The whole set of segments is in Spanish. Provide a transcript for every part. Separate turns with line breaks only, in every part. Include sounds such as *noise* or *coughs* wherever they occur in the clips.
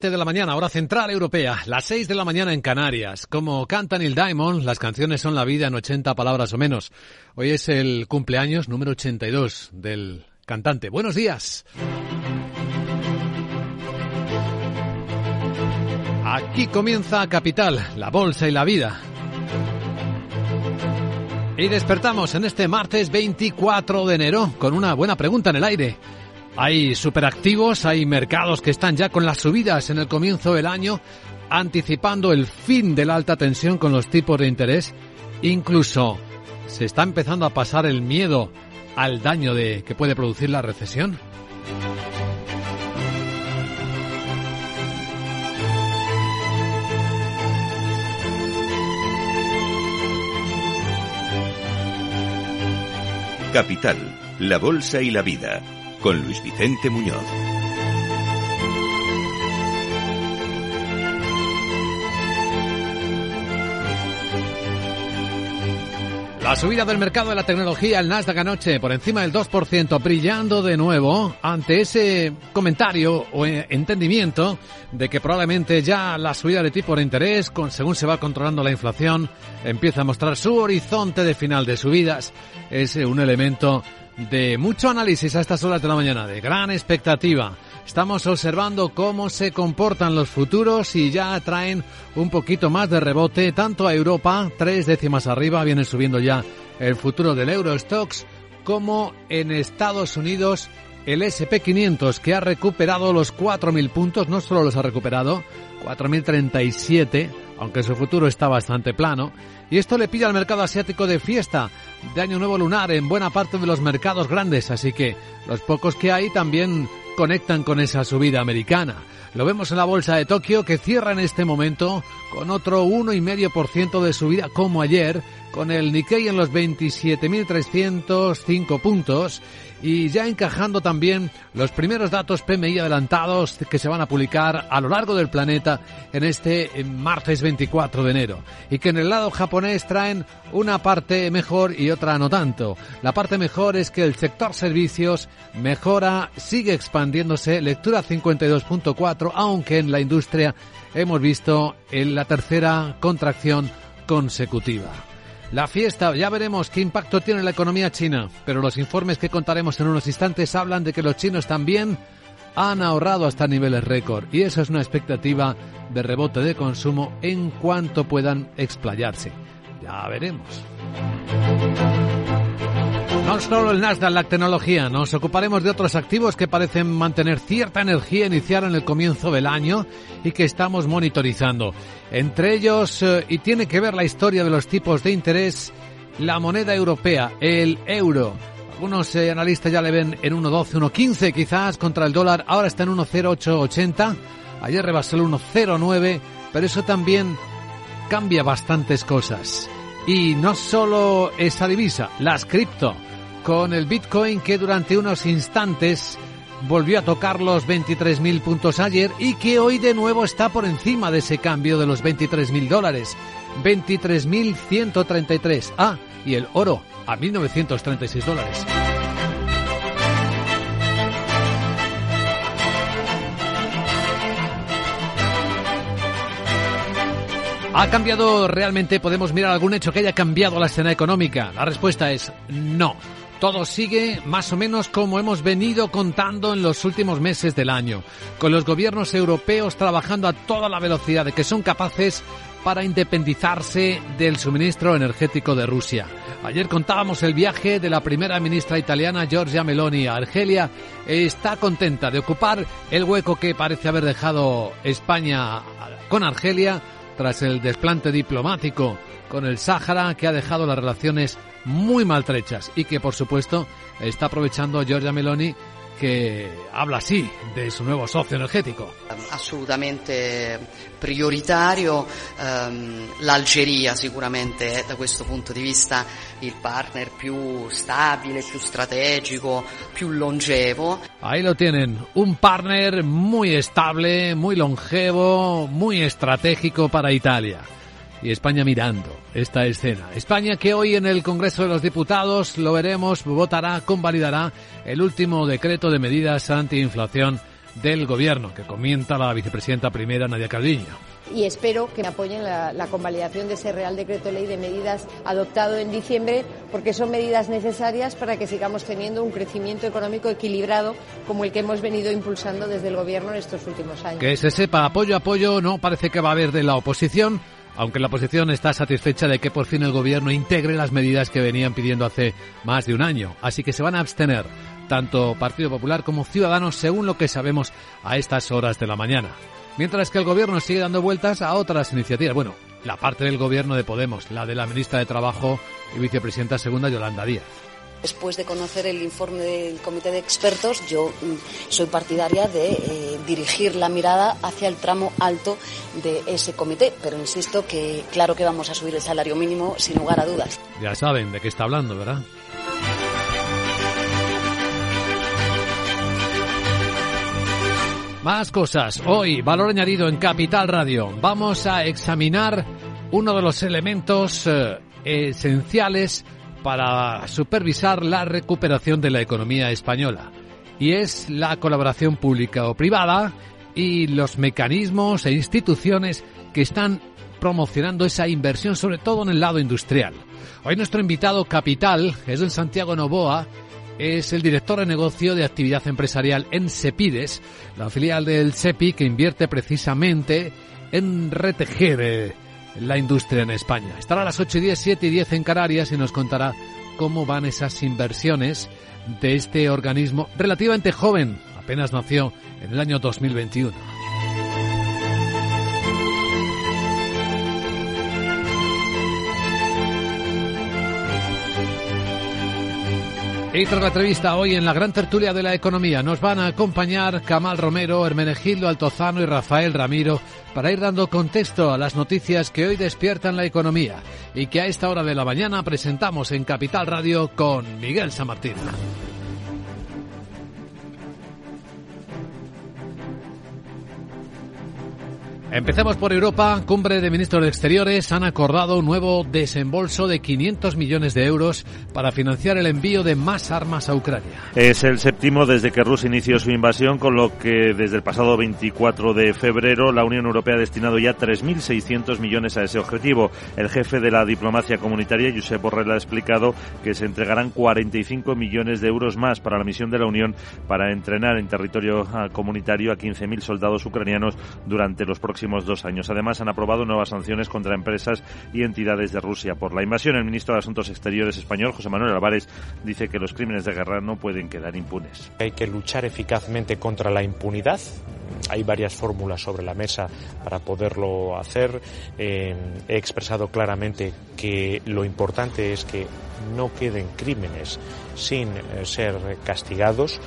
de la mañana, hora central europea, las 6 de la mañana en Canarias. Como canta Neil Diamond, las canciones son la vida en 80 palabras o menos. Hoy es el cumpleaños número 82 del cantante. Buenos días. Aquí comienza Capital, la bolsa y la vida. Y despertamos en este martes 24 de enero con una buena pregunta en el aire. Hay superactivos, hay mercados que están ya con las subidas en el comienzo del año, anticipando el fin de la alta tensión con los tipos de interés. Incluso se está empezando a pasar el miedo al daño de que puede producir la recesión.
Capital, la Bolsa y la Vida, con Luis Vicente Muñoz.
La subida del mercado de la tecnología, el Nasdaq anoche por encima del 2%, brillando de nuevo ante ese comentario o entendimiento de que probablemente ya la subida de tipo de interés, según se va controlando la inflación, empieza a mostrar su horizonte de final de subidas. Es un elemento de mucho análisis a estas horas de la mañana, de gran expectativa. Estamos observando cómo se comportan los futuros y ya traen un poquito más de rebote, tanto a Europa, tres décimas arriba, viene subiendo ya el futuro del Eurostox, como en Estados Unidos el SP500, que ha recuperado los 4.000 puntos, no solo los ha recuperado, 4.037, aunque su futuro está bastante plano, y esto le pilla al mercado asiático de fiesta, de Año Nuevo Lunar en buena parte de los mercados grandes, así que los pocos que hay también conectan con esa subida americana. Lo vemos en la bolsa de Tokio que cierra en este momento con otro 1,5% de subida como ayer, con el Nikkei en los 27.305 puntos y ya encajando también los primeros datos PMI adelantados que se van a publicar a lo largo del planeta en este martes 24 de enero y que en el lado japonés traen una parte mejor y otra no tanto. La parte mejor es que el sector servicios mejora, sigue expandiéndose, lectura 52.4, aunque en la industria hemos visto en la tercera contracción consecutiva. La fiesta, ya veremos qué impacto tiene en la economía china, pero los informes que contaremos en unos instantes hablan de que los chinos también han ahorrado hasta niveles récord y eso es una expectativa de rebote de consumo en cuanto puedan explayarse. Ya veremos. No solo el Nasdaq, la tecnología, nos ocuparemos de otros activos que parecen mantener cierta energía inicial en el comienzo del año y que estamos monitorizando. Entre ellos, eh, y tiene que ver la historia de los tipos de interés, la moneda europea, el euro. Algunos eh, analistas ya le ven en 1.12, 1.15 quizás contra el dólar, ahora está en 1.0880, ayer rebasó el 1.09, pero eso también cambia bastantes cosas. Y no solo esa divisa, las cripto con el Bitcoin que durante unos instantes volvió a tocar los 23.000 puntos ayer y que hoy de nuevo está por encima de ese cambio de los 23.000 dólares. 23.133. Ah, y el oro a 1.936 dólares. ¿Ha cambiado realmente? ¿Podemos mirar algún hecho que haya cambiado la escena económica? La respuesta es no. Todo sigue más o menos como hemos venido contando en los últimos meses del año, con los gobiernos europeos trabajando a toda la velocidad de que son capaces para independizarse del suministro energético de Rusia. Ayer contábamos el viaje de la primera ministra italiana Giorgia Meloni a Argelia. Está contenta de ocupar el hueco que parece haber dejado España con Argelia tras el desplante diplomático con el Sáhara que ha dejado las relaciones muy maltrechas y que por supuesto está aprovechando Giorgia Meloni que habla así de su nuevo socio energético.
Assolutamente prioritario, um, l'Algeria sicuramente è da questo punto di vista il partner più stabile, più strategico, più longevo.
Ahí lo tienen, un partner muy estable, muy longevo, muy estratégico para Italia y España mirando esta escena. España que hoy en el Congreso de los Diputados lo veremos, votará, convalidará el último decreto de medidas antiinflación del Gobierno, que comienza la vicepresidenta primera, Nadia Calviño
y espero que me apoyen la, la, convalidación de ese Real Decreto Ley de medidas adoptado en diciembre, porque son medidas necesarias para que sigamos teniendo un crecimiento económico equilibrado como el que hemos venido impulsando desde el Gobierno en estos últimos años.
Que se sepa, apoyo, apoyo, no parece que va a haber de la oposición aunque la oposición está satisfecha de que por fin el gobierno integre las medidas que venían pidiendo hace más de un año. Así que se van a abstener tanto Partido Popular como Ciudadanos según lo que sabemos a estas horas de la mañana. Mientras que el gobierno sigue dando vueltas a otras iniciativas. Bueno, la parte del gobierno de Podemos, la de la ministra de Trabajo y vicepresidenta segunda Yolanda Díaz.
Después de conocer el informe del comité de expertos, yo mm, soy partidaria de eh, dirigir la mirada hacia el tramo alto de ese comité, pero insisto que claro que vamos a subir el salario mínimo sin lugar a dudas.
Ya saben de qué está hablando, ¿verdad? Más cosas. Hoy, valor añadido en Capital Radio. Vamos a examinar uno de los elementos eh, esenciales para supervisar la recuperación de la economía española. Y es la colaboración pública o privada y los mecanismos e instituciones que están promocionando esa inversión, sobre todo en el lado industrial. Hoy nuestro invitado capital es el Santiago Novoa, es el director de negocio de actividad empresarial en Sepides, la filial del CEPI que invierte precisamente en retejer eh, la industria en España. Estará a las 8 y 10, 7 y 10 en Canarias y nos contará cómo van esas inversiones de este organismo relativamente joven, apenas nació en el año 2021. Y tras la entrevista hoy en la gran tertulia de la economía nos van a acompañar Camal Romero, Hermenegildo Altozano y Rafael Ramiro para ir dando contexto a las noticias que hoy despiertan la economía y que a esta hora de la mañana presentamos en Capital Radio con Miguel San Martín. Empecemos por Europa. Cumbre de ministros de Exteriores han acordado un nuevo desembolso de 500 millones de euros para financiar el envío de más armas a Ucrania.
Es el séptimo desde que Rusia inició su invasión, con lo que desde el pasado 24 de febrero la Unión Europea ha destinado ya 3.600 millones a ese objetivo. El jefe de la diplomacia comunitaria, Josep Borrell, ha explicado que se entregarán 45 millones de euros más para la misión de la Unión para entrenar en territorio ah, comunitario a 15.000 soldados ucranianos durante los próximos dos años. Además, han aprobado nuevas sanciones contra empresas y entidades de Rusia por la invasión. El ministro de Asuntos Exteriores español, José Manuel Álvarez, dice que los crímenes de guerra no pueden quedar impunes.
Hay que luchar eficazmente contra la impunidad. Hay varias fórmulas sobre la mesa para poderlo hacer. Eh, he expresado claramente que lo importante es que no queden crímenes sin eh, ser castigados.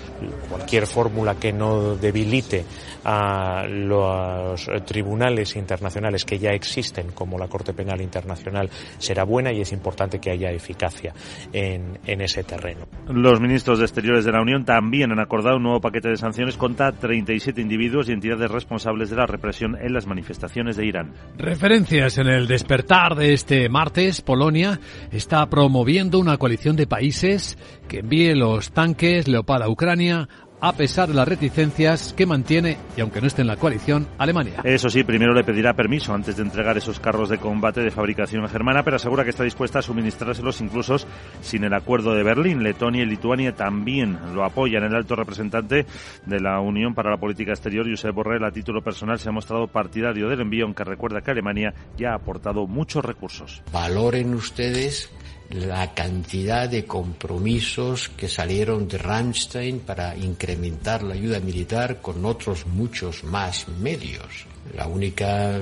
Cualquier fórmula que no debilite a los tribunales internacionales que ya existen, como la Corte Penal Internacional, será buena y es importante que haya eficacia en, en ese terreno.
Los ministros de Exteriores de la Unión también han acordado un nuevo paquete de sanciones contra 37 individuos y entidades responsables de la represión en las manifestaciones de Irán.
Referencias en el despertar de este martes, Polonia está promoviendo una coalición de países que envíe los tanques Leopard a Ucrania a pesar de las reticencias que mantiene, y aunque no esté en la coalición, Alemania.
Eso sí, primero le pedirá permiso antes de entregar esos carros de combate de fabricación germana, pero asegura que está dispuesta a suministrárselos incluso sin el acuerdo de Berlín. Letonia y Lituania también lo apoyan. El alto representante de la Unión para la Política Exterior, Josep Borrell, a título personal se ha mostrado partidario del envío, aunque recuerda que Alemania ya ha aportado muchos recursos.
Valoren ustedes la cantidad de compromisos que salieron de Ramstein para incrementar la ayuda militar con otros muchos más medios. La única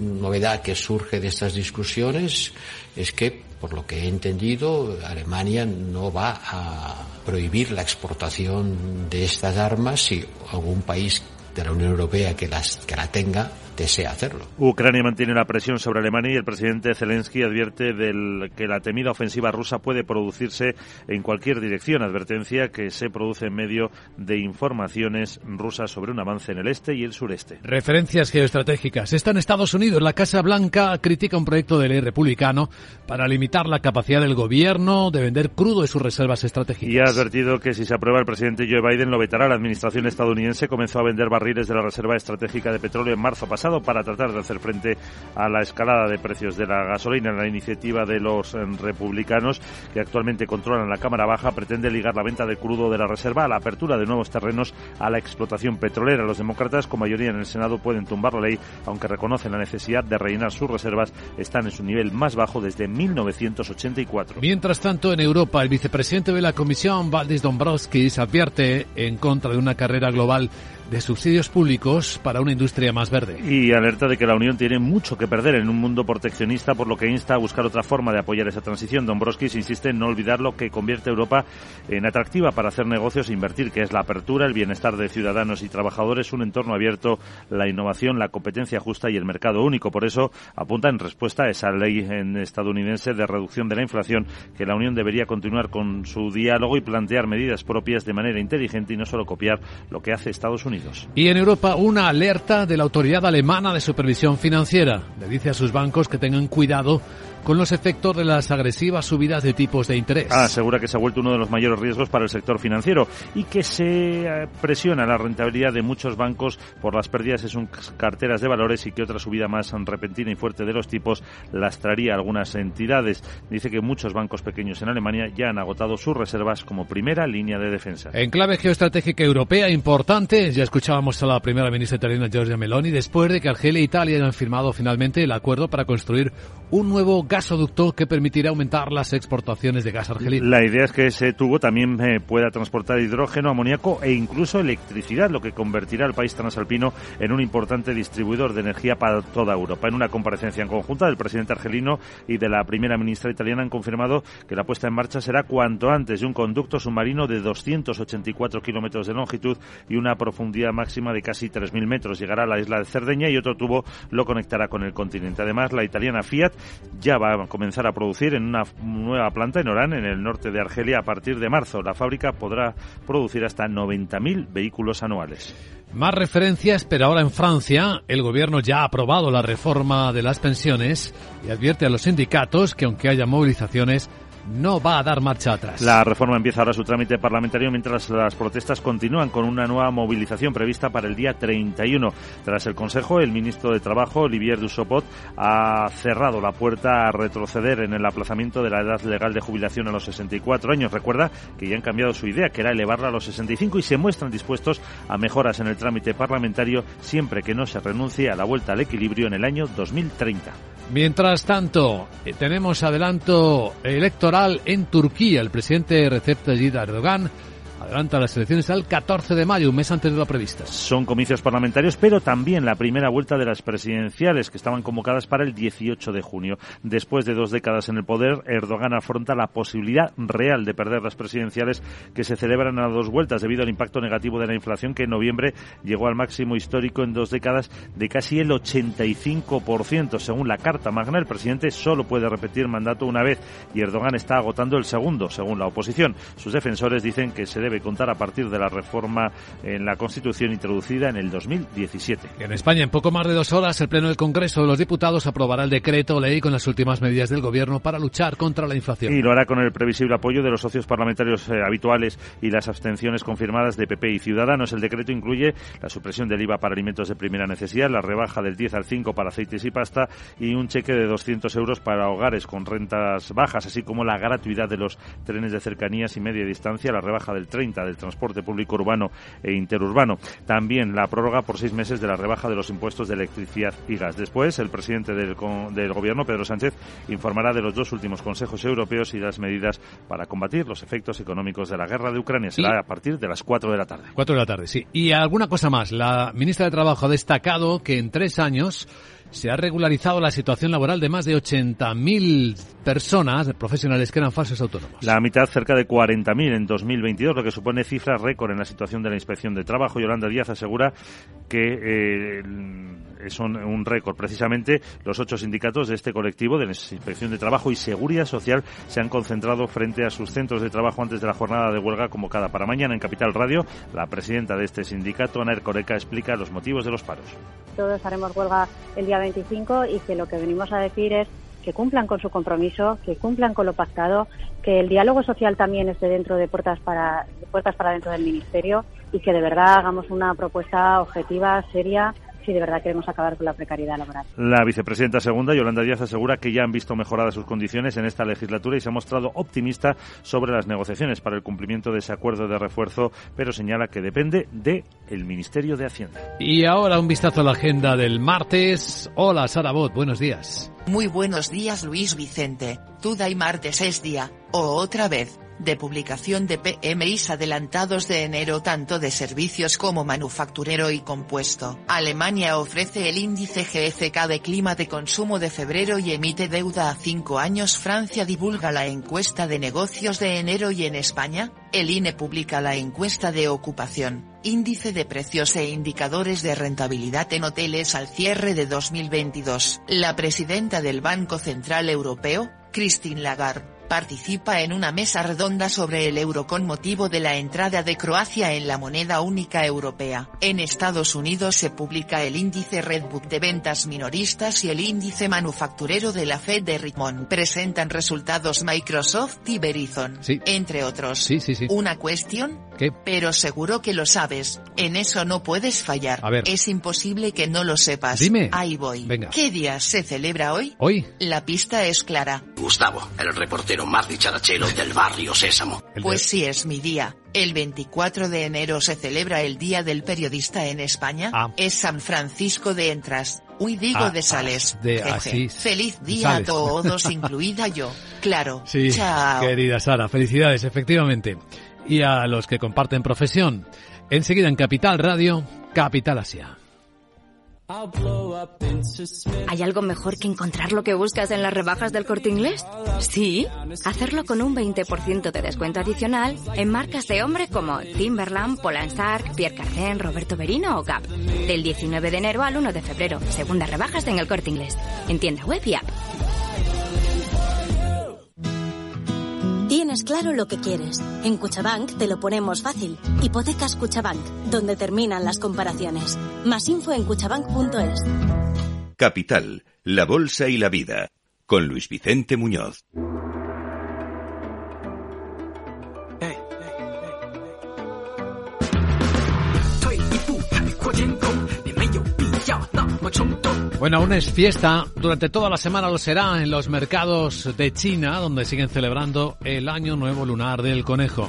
novedad que surge de estas discusiones es que, por lo que he entendido, Alemania no va a prohibir la exportación de estas armas si algún país de la Unión Europea que, las, que la tenga desea hacerlo.
Ucrania mantiene la presión sobre Alemania y el presidente Zelensky advierte del que la temida ofensiva rusa puede producirse en cualquier dirección. Advertencia que se produce en medio de informaciones rusas sobre un avance en el este y el sureste.
Referencias geoestratégicas. Está en Estados Unidos. La Casa Blanca critica un proyecto de ley republicano para limitar la capacidad del gobierno de vender crudo de sus reservas estratégicas.
Y ha advertido que si se aprueba el presidente Joe Biden lo vetará. La administración estadounidense comenzó a vender barriles de la reserva estratégica de petróleo en marzo pasado para tratar de hacer frente a la escalada de precios de la gasolina. La iniciativa de los eh, republicanos, que actualmente controlan la Cámara Baja, pretende ligar la venta de crudo de la reserva a la apertura de nuevos terrenos a la explotación petrolera. Los demócratas, con mayoría en el Senado, pueden tumbar la ley, aunque reconocen la necesidad de rellenar sus reservas. Están en su nivel más bajo desde 1984.
Mientras tanto, en Europa, el vicepresidente de la Comisión, Valdis Dombrovskis, advierte en contra de una carrera global de subsidios públicos para una industria más verde.
Y alerta de que la Unión tiene mucho que perder en un mundo proteccionista, por lo que insta a buscar otra forma de apoyar esa transición. Dombrovskis insiste en no olvidar lo que convierte a Europa en atractiva para hacer negocios e invertir, que es la apertura, el bienestar de ciudadanos y trabajadores, un entorno abierto, la innovación, la competencia justa y el mercado único. Por eso apunta en respuesta a esa ley estadounidense de reducción de la inflación que la Unión debería continuar con su diálogo y plantear medidas propias de manera inteligente y no solo copiar lo que hace Estados Unidos.
Y en Europa una alerta de la Autoridad Alemana de Supervisión Financiera. Le dice a sus bancos que tengan cuidado con los efectos de las agresivas subidas de tipos de interés.
Ah, asegura que se ha vuelto uno de los mayores riesgos para el sector financiero y que se eh, presiona la rentabilidad de muchos bancos por las pérdidas en sus carteras de valores y que otra subida más repentina y fuerte de los tipos lastraría a algunas entidades. Dice que muchos bancos pequeños en Alemania ya han agotado sus reservas como primera línea de defensa.
En clave geoestratégica europea importante, ya escuchábamos a la primera ministra italiana Giorgia Meloni después de que Argelia e Italia hayan firmado finalmente el acuerdo para construir un nuevo gasoducto que permitirá aumentar las exportaciones de gas argelino.
La idea es que ese tubo también eh, pueda transportar hidrógeno, amoníaco e incluso electricidad, lo que convertirá al país transalpino en un importante distribuidor de energía para toda Europa. En una comparecencia en conjunta del presidente argelino y de la primera ministra italiana han confirmado que la puesta en marcha será cuanto antes de un conducto submarino de 284 kilómetros de longitud y una profundidad máxima de casi 3.000 metros. Llegará a la isla de Cerdeña y otro tubo lo conectará con el continente. Además, la italiana Fiat ya va a comenzar a producir en una nueva planta en Orán, en el norte de Argelia, a partir de marzo. La fábrica podrá producir hasta 90.000 vehículos anuales.
Más referencias, pero ahora en Francia el gobierno ya ha aprobado la reforma de las pensiones y advierte a los sindicatos que aunque haya movilizaciones, no va a dar marcha atrás.
La reforma empieza ahora su trámite parlamentario mientras las protestas continúan con una nueva movilización prevista para el día 31. Tras el Consejo, el ministro de Trabajo, Olivier Dussopt, ha cerrado la puerta a retroceder en el aplazamiento de la edad legal de jubilación a los 64 años. Recuerda que ya han cambiado su idea, que era elevarla a los 65 y se muestran dispuestos a mejoras en el trámite parlamentario siempre que no se renuncie a la vuelta al equilibrio en el año 2030.
Mientras tanto, eh, tenemos adelanto electoral en Turquía. El presidente Recep Tayyip Erdogan adelanta las elecciones al 14 de mayo, un mes antes de lo previsto.
Son comicios parlamentarios, pero también la primera vuelta de las presidenciales, que estaban convocadas para el 18 de junio. Después de dos décadas en el poder, Erdogan afronta la posibilidad real de perder las presidenciales que se celebran a dos vueltas debido al impacto negativo de la inflación que en noviembre llegó al máximo histórico en dos décadas de casi el 85%. Según la Carta Magna, el presidente solo puede repetir mandato una vez y Erdogan está agotando el segundo, según la oposición. Sus defensores dicen que se debe contar a partir de la reforma en la Constitución introducida en el 2017.
En España, en poco más de dos horas, el Pleno del Congreso de los Diputados aprobará el decreto ley con las últimas medidas del Gobierno para luchar contra la inflación.
Y lo hará con el previsible apoyo de los socios parlamentarios eh, habituales y las abstenciones confirmadas de PP y Ciudadanos. El decreto incluye la supresión del IVA para alimentos de primera necesidad, la rebaja del 10 al 5 para aceites y pasta y un cheque de 200 euros para hogares con rentas bajas, así como la gratuidad de los trenes de cercanías y media distancia, la rebaja del 30 del transporte público urbano e interurbano. También la prórroga por seis meses de la rebaja de los impuestos de electricidad y gas. Después, el presidente del, del Gobierno, Pedro Sánchez, informará de los dos últimos consejos europeos y las medidas para combatir los efectos económicos de la guerra de Ucrania. Será a partir de las 4 de la tarde.
4 de la tarde, sí. Y alguna cosa más. La ministra de Trabajo ha destacado que en tres años se ha regularizado la situación laboral de más de 80.000 personas, profesionales que eran falsos autónomos.
La mitad, cerca de 40.000 en 2022, lo que supone cifras récord en la situación de la inspección de trabajo. Yolanda Díaz asegura que eh, son un récord. Precisamente los ocho sindicatos de este colectivo de inspección de trabajo y seguridad social se han concentrado frente a sus centros de trabajo antes de la jornada de huelga convocada para mañana en Capital Radio. La presidenta de este sindicato, Ana Ercoreca, explica los motivos de los paros.
Todos haremos huelga el día 25 y que lo que venimos a decir es que cumplan con su compromiso, que cumplan con lo pactado, que el diálogo social también esté dentro de puertas para puertas para dentro del ministerio y que de verdad hagamos una propuesta objetiva, seria si de verdad queremos acabar con la precariedad laboral.
La vicepresidenta segunda, Yolanda Díaz, asegura que ya han visto mejoradas sus condiciones en esta legislatura y se ha mostrado optimista sobre las negociaciones para el cumplimiento de ese acuerdo de refuerzo, pero señala que depende de el Ministerio de Hacienda.
Y ahora un vistazo a la agenda del martes. Hola, Sara Bot, buenos días.
Muy buenos días, Luis Vicente. Tuda y martes es día, o otra vez, de publicación de PMIs adelantados de enero tanto de servicios como manufacturero y compuesto. Alemania ofrece el índice GFK de clima de consumo de febrero y emite deuda a cinco años. Francia divulga la encuesta de negocios de enero y en España, el INE publica la encuesta de ocupación, índice de precios e indicadores de rentabilidad en hoteles al cierre de 2022. La presidenta del Banco Central Europeo, Christine Lagarde, participa en una mesa redonda sobre el euro con motivo de la entrada de Croacia en la moneda única europea. En Estados Unidos se publica el índice Redbook de ventas minoristas y el índice manufacturero de la Fed de Richmond. Presentan resultados Microsoft y Verizon, entre otros.
Sí, sí, sí.
Una cuestión,
¿Qué?
pero seguro que lo sabes. En eso no puedes fallar.
A ver.
Es imposible que no lo sepas.
Dime.
Ahí voy.
Venga.
¿Qué día se celebra hoy?
Hoy.
La pista es clara.
Gustavo, el reportero más dicharachero del barrio Sésamo.
Pues sí es mi día. El 24 de enero se celebra el Día del Periodista en España.
Ah.
Es San Francisco de Entras. Uy, digo
Ah,
de Sales.
de-
Jeje.
así.
Feliz día
Sales.
a todos, *laughs* incluida yo. Claro.
Sí,
Chao.
querida Sara, felicidades, efectivamente. Y a los que comparten profesión. Enseguida en Capital Radio, Capital Asia.
¿Hay algo mejor que encontrar lo que buscas en las rebajas del corte inglés? Sí, hacerlo con un 20% de descuento adicional en marcas de hombre como Timberland, Polanstark, Pierre Cardin, Roberto Berino o Gap. Del 19 de enero al 1 de febrero, segundas rebajas en el corte inglés. En tienda web y app.
Tienes claro lo que quieres. En Cuchabank te lo ponemos fácil. Hipotecas Cuchabank, donde terminan las comparaciones. Más info en cuchabank.es.
Capital, la Bolsa y la Vida, con Luis Vicente Muñoz.
Bueno, aún es fiesta. Durante toda la semana lo será en los mercados de China, donde siguen celebrando el Año Nuevo Lunar del Conejo.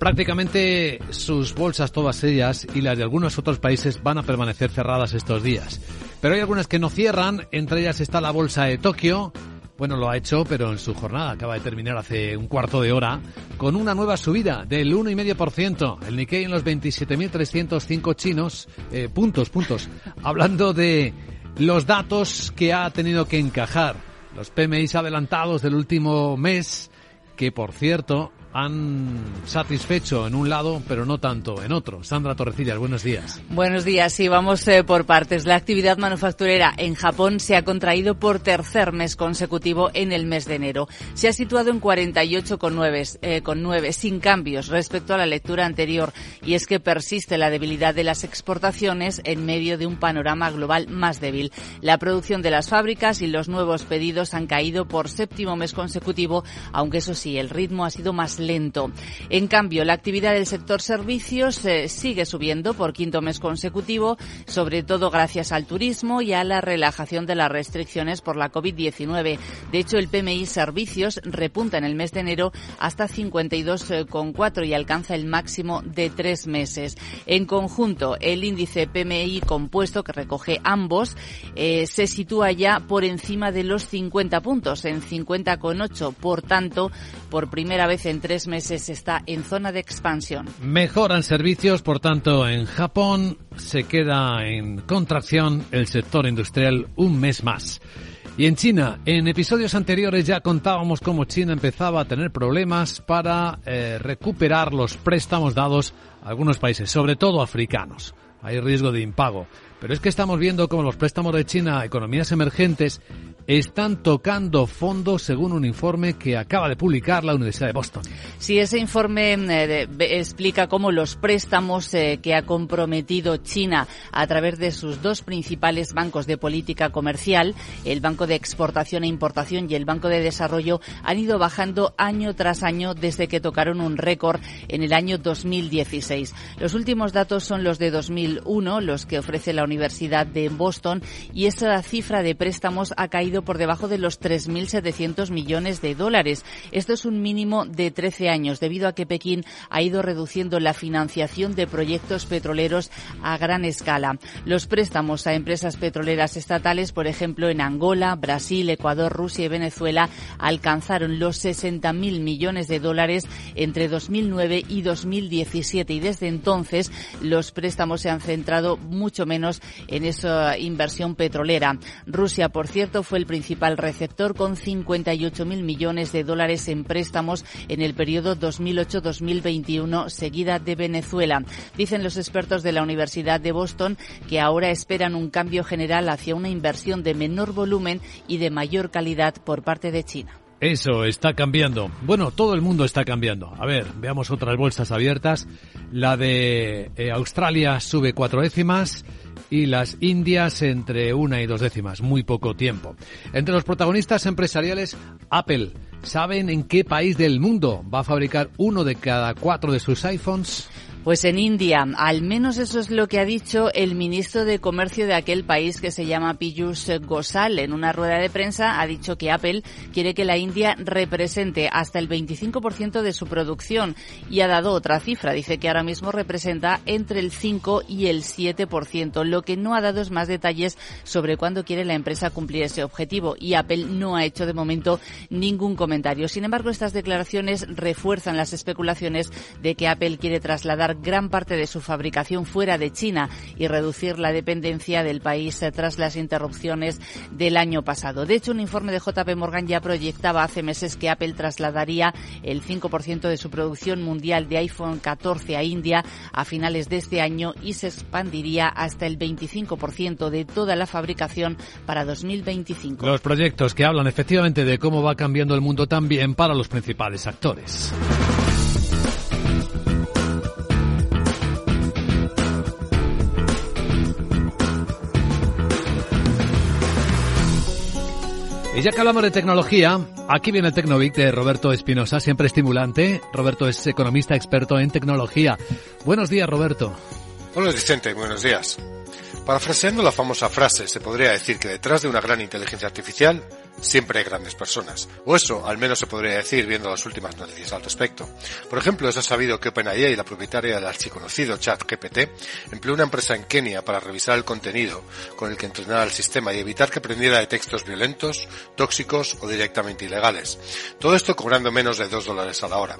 Prácticamente sus bolsas, todas ellas, y las de algunos otros países van a permanecer cerradas estos días. Pero hay algunas que no cierran, entre ellas está la bolsa de Tokio. Bueno, lo ha hecho, pero en su jornada acaba de terminar hace un cuarto de hora, con una nueva subida del 1,5%. El Nikkei en los 27.305 chinos, eh, puntos, puntos. Hablando de los datos que ha tenido que encajar, los PMIs adelantados del último mes, que por cierto han satisfecho en un lado, pero no tanto en otro. Sandra Torrecillas, buenos días.
Buenos días, sí, vamos eh, por partes. La actividad manufacturera en Japón se ha contraído por tercer mes consecutivo en el mes de enero. Se ha situado en 48,9, eh, con 9, sin cambios respecto a la lectura anterior. Y es que persiste la debilidad de las exportaciones en medio de un panorama global más débil. La producción de las fábricas y los nuevos pedidos han caído por séptimo mes consecutivo, aunque eso sí, el ritmo ha sido más lento. En cambio, la actividad del sector servicios eh, sigue subiendo por quinto mes consecutivo, sobre todo gracias al turismo y a la relajación de las restricciones por la COVID-19. De hecho, el PMI servicios repunta en el mes de enero hasta 52,4 y alcanza el máximo de tres meses. En conjunto, el índice PMI compuesto que recoge ambos eh, se sitúa ya por encima de los 50 puntos, en 50,8. Por tanto, por primera vez en tres tres meses está en zona de expansión.
Mejoran servicios, por tanto, en Japón se queda en contracción el sector industrial un mes más. Y en China, en episodios anteriores ya contábamos cómo China empezaba a tener problemas para eh, recuperar los préstamos dados a algunos países, sobre todo africanos. Hay riesgo de impago. Pero es que estamos viendo cómo los préstamos de China a economías emergentes están tocando fondos según un informe que acaba de publicar la Universidad de Boston.
Sí, ese informe eh, explica cómo los préstamos eh, que ha comprometido China a través de sus dos principales bancos de política comercial, el Banco de Exportación e Importación y el Banco de Desarrollo, han ido bajando año tras año desde que tocaron un récord en el año 2016. Los últimos datos son los de 2001, los que ofrece la Universidad de Boston, y esa cifra de préstamos ha caído por debajo de los 3.700 millones de dólares. Esto es un mínimo de 13 años, debido a que Pekín ha ido reduciendo la financiación de proyectos petroleros a gran escala. Los préstamos a empresas petroleras estatales, por ejemplo, en Angola, Brasil, Ecuador, Rusia y Venezuela, alcanzaron los 60.000 millones de dólares entre 2009 y 2017 y desde entonces los préstamos se han centrado mucho menos en esa inversión petrolera. Rusia, por cierto, fue el principal receptor con 58.000 millones de dólares en préstamos en el periodo 2008-2021, seguida de Venezuela. Dicen los expertos de la Universidad de Boston que ahora esperan un cambio general hacia una inversión de menor volumen y de mayor calidad por parte de China.
Eso está cambiando. Bueno, todo el mundo está cambiando. A ver, veamos otras bolsas abiertas. La de eh, Australia sube cuatro décimas y las Indias entre una y dos décimas, muy poco tiempo. Entre los protagonistas empresariales, Apple. ¿Saben en qué país del mundo va a fabricar uno de cada cuatro de sus iPhones?
Pues en India, al menos eso es lo que ha dicho el ministro de Comercio de aquel país que se llama Piyush Gosal. En una rueda de prensa ha dicho que Apple quiere que la India represente hasta el 25% de su producción y ha dado otra cifra. Dice que ahora mismo representa entre el 5 y el 7%. Lo que no ha dado es más detalles sobre cuándo quiere la empresa cumplir ese objetivo y Apple no ha hecho de momento ningún comentario. Sin embargo, estas declaraciones refuerzan las especulaciones de que Apple quiere trasladar gran parte de su fabricación fuera de China y reducir la dependencia del país eh, tras las interrupciones del año pasado. De hecho, un informe de JP Morgan ya proyectaba hace meses que Apple trasladaría el 5% de su producción mundial de iPhone 14 a India a finales de este año y se expandiría hasta el 25% de toda la fabricación para 2025.
Los proyectos que hablan efectivamente de cómo va cambiando el mundo también para los principales actores. Y ya que hablamos de tecnología, aquí viene el Tecnovic de Roberto Espinosa, siempre estimulante. Roberto es economista experto en tecnología. Buenos días, Roberto.
Hola, Vicente, buenos días. Parafraseando la famosa frase, se podría decir que detrás de una gran inteligencia artificial siempre hay grandes personas. O eso, al menos se podría decir viendo las últimas noticias al respecto. Por ejemplo, es sabido que OpenAI, la propietaria del archiconocido ChatGPT, empleó una empresa en Kenia para revisar el contenido con el que entrenara el sistema y evitar que aprendiera de textos violentos, tóxicos o directamente ilegales. Todo esto cobrando menos de 2 dólares a la hora.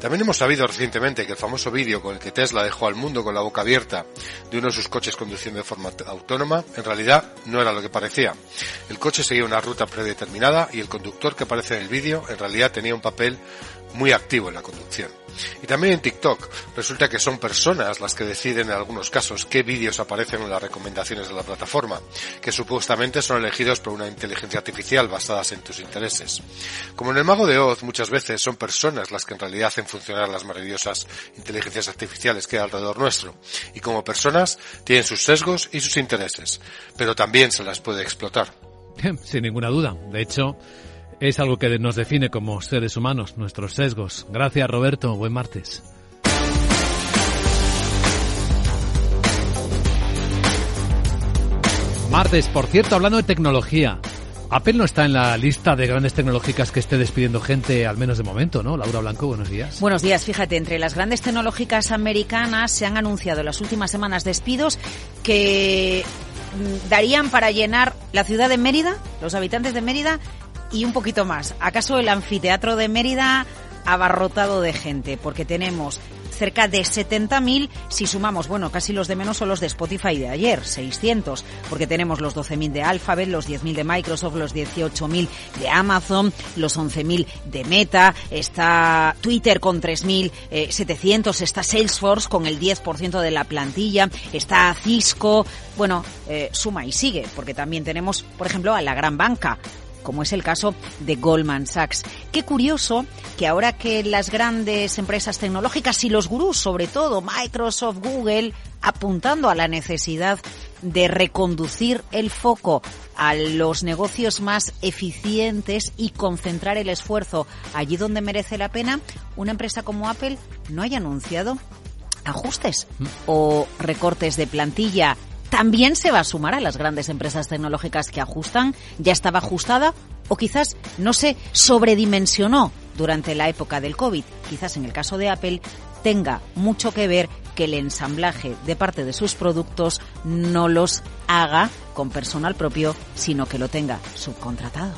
También hemos sabido recientemente que el famoso vídeo con el que Tesla dejó al mundo con la boca abierta de uno de sus coches conduciendo de forma autónoma, en realidad no era lo que parecía. El coche seguía una ruta predeterminada y el conductor que aparece en el vídeo en realidad tenía un papel muy activo en la conducción. Y también en TikTok resulta que son personas las que deciden en algunos casos qué vídeos aparecen en las recomendaciones de la plataforma, que supuestamente son elegidos por una inteligencia artificial basadas en tus intereses. Como en el Mago de Oz, muchas veces son personas las que en realidad hacen funcionar las maravillosas inteligencias artificiales que hay alrededor nuestro. Y como personas tienen sus sesgos y sus intereses, pero también se las puede explotar. *laughs*
Sin ninguna duda. De hecho, es algo que nos define como seres humanos, nuestros sesgos. Gracias, Roberto. Buen martes. Martes, por cierto, hablando de tecnología. Apple no está en la lista de grandes tecnológicas que esté despidiendo gente, al menos de momento, ¿no? Laura Blanco, buenos días.
Buenos días. Fíjate, entre las grandes tecnológicas americanas se han anunciado en las últimas semanas despidos que darían para llenar la ciudad de Mérida, los habitantes de Mérida y un poquito más. ¿Acaso el anfiteatro de Mérida abarrotado de gente, porque tenemos cerca de 70.000 si sumamos, bueno, casi los de menos son los de Spotify de ayer, 600, porque tenemos los 12.000 de Alphabet, los 10.000 de Microsoft, los 18.000 de Amazon, los 11.000 de Meta, está Twitter con 3.700, está Salesforce con el 10% de la plantilla, está Cisco, bueno, eh, suma y sigue, porque también tenemos, por ejemplo, a la gran banca, como es el caso de Goldman Sachs. Qué curioso que ahora que las grandes empresas tecnológicas y los gurús, sobre todo Microsoft, Google, apuntando a la necesidad de reconducir el foco a los negocios más eficientes y concentrar el esfuerzo allí donde merece la pena, una empresa como Apple no haya anunciado ajustes o recortes de plantilla también se va a sumar a las grandes empresas tecnológicas que ajustan, ya estaba ajustada o quizás no se sobredimensionó durante la época del COVID. Quizás en el caso de Apple tenga mucho que ver que el ensamblaje de parte de sus productos no los haga con personal propio, sino que lo tenga subcontratado.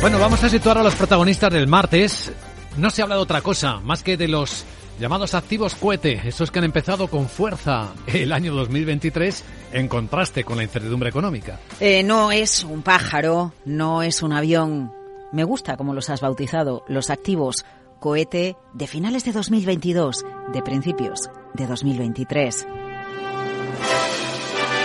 Bueno, vamos a situar a los protagonistas del martes. No se habla de otra cosa, más que de los llamados activos cohete, esos que han empezado con fuerza el año 2023 en contraste con la incertidumbre económica.
Eh, no es un pájaro, no es un avión. Me gusta como los has bautizado, los activos cohete de finales de 2022, de principios de 2023.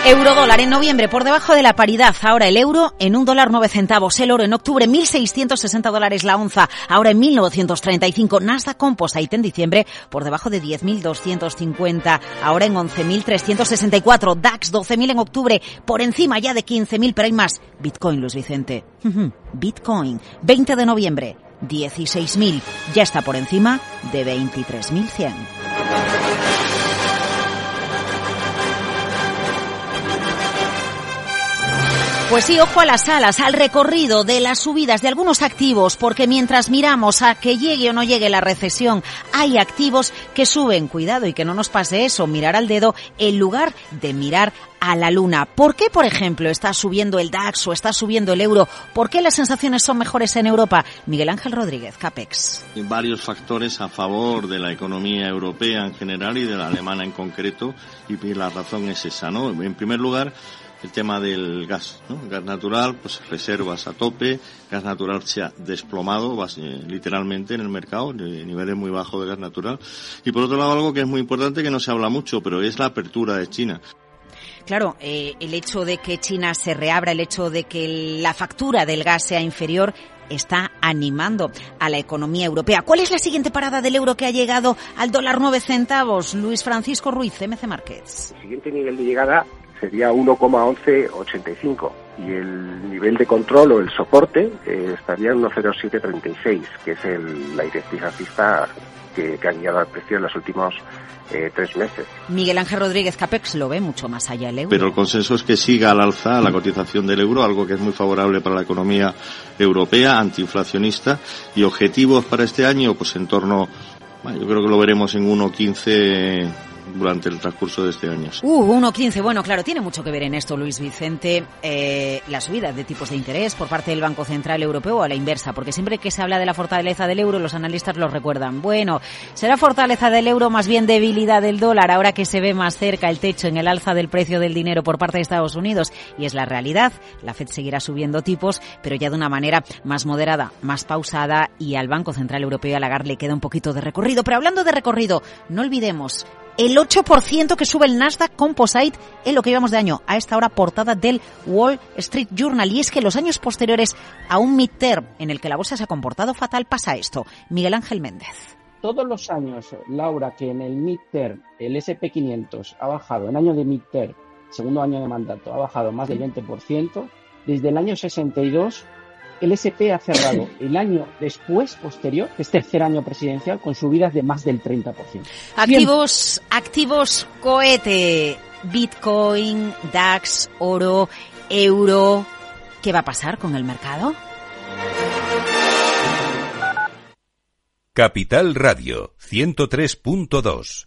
Eurodólar en noviembre por debajo de la paridad. Ahora el euro en un dólar nueve centavos. El oro en octubre 1.660 dólares la onza. Ahora en 1.935. Nasdaq Composite en diciembre por debajo de 10.250. Ahora en 11.364. DAX 12.000 en octubre por encima ya de 15.000. Pero hay más. Bitcoin, Luis Vicente. *laughs* Bitcoin 20 de noviembre 16.000. Ya está por encima de 23.100. Pues sí, ojo a las alas, al recorrido de las subidas de algunos activos, porque mientras miramos a que llegue o no llegue la recesión, hay activos que suben. Cuidado y que no nos pase eso, mirar al dedo en lugar de mirar a la luna. ¿Por qué, por ejemplo, está subiendo el DAX o está subiendo el euro? ¿Por qué las sensaciones son mejores en Europa? Miguel Ángel Rodríguez, CAPEX.
Varios factores a favor de la economía europea en general y de la alemana en concreto, y la razón es esa, ¿no? En primer lugar, el tema del gas, ¿no? Gas natural, pues reservas a tope, gas natural se ha desplomado literalmente en el mercado, de niveles muy bajos de gas natural. Y por otro lado, algo que es muy importante que no se habla mucho, pero es la apertura de China.
Claro, eh, el hecho de que China se reabra, el hecho de que la factura del gas sea inferior, está animando a la economía europea. ¿Cuál es la siguiente parada del euro que ha llegado al dólar nueve centavos? Luis Francisco Ruiz, MC Markets.
El siguiente nivel de llegada sería 1,1185 y el nivel de control o el soporte eh, estaría en 1,0736, que es el, la directriz alcista que, que ha guiado al precio en los últimos eh, tres meses.
Miguel Ángel Rodríguez Capex lo ve mucho más allá el euro.
Pero el consenso es que siga al alza la cotización del euro, algo que es muy favorable para la economía europea, antiinflacionista, y objetivos para este año, pues en torno, bueno, yo creo que lo veremos en 1,15 durante el transcurso de este año.
Uh, 1,15. Bueno, claro, tiene mucho que ver en esto, Luis Vicente, eh, la subida de tipos de interés por parte del Banco Central Europeo a la inversa, porque siempre que se habla de la fortaleza del euro, los analistas lo recuerdan. Bueno, será fortaleza del euro, más bien debilidad del dólar, ahora que se ve más cerca el techo en el alza del precio del dinero por parte de Estados Unidos. Y es la realidad. La Fed seguirá subiendo tipos, pero ya de una manera más moderada, más pausada, y al Banco Central Europeo a Lagarde le queda un poquito de recorrido. Pero hablando de recorrido, no olvidemos el 8% que sube el Nasdaq Composite en lo que llevamos de año. A esta hora portada del Wall Street Journal. Y es que los años posteriores a un midterm en el que la bolsa se ha comportado fatal pasa esto. Miguel Ángel Méndez.
Todos los años, Laura, que en el midterm el SP500 ha bajado, en año de midterm, segundo año de mandato, ha bajado más del 20%, desde el año 62 el SP ha cerrado *coughs* el año después, posterior, que es tercer año presidencial, con subidas de más del 30%.
Activos, activos cohete, Bitcoin, DAX, oro, euro. ¿Qué va a pasar con el mercado?
Capital Radio 103.2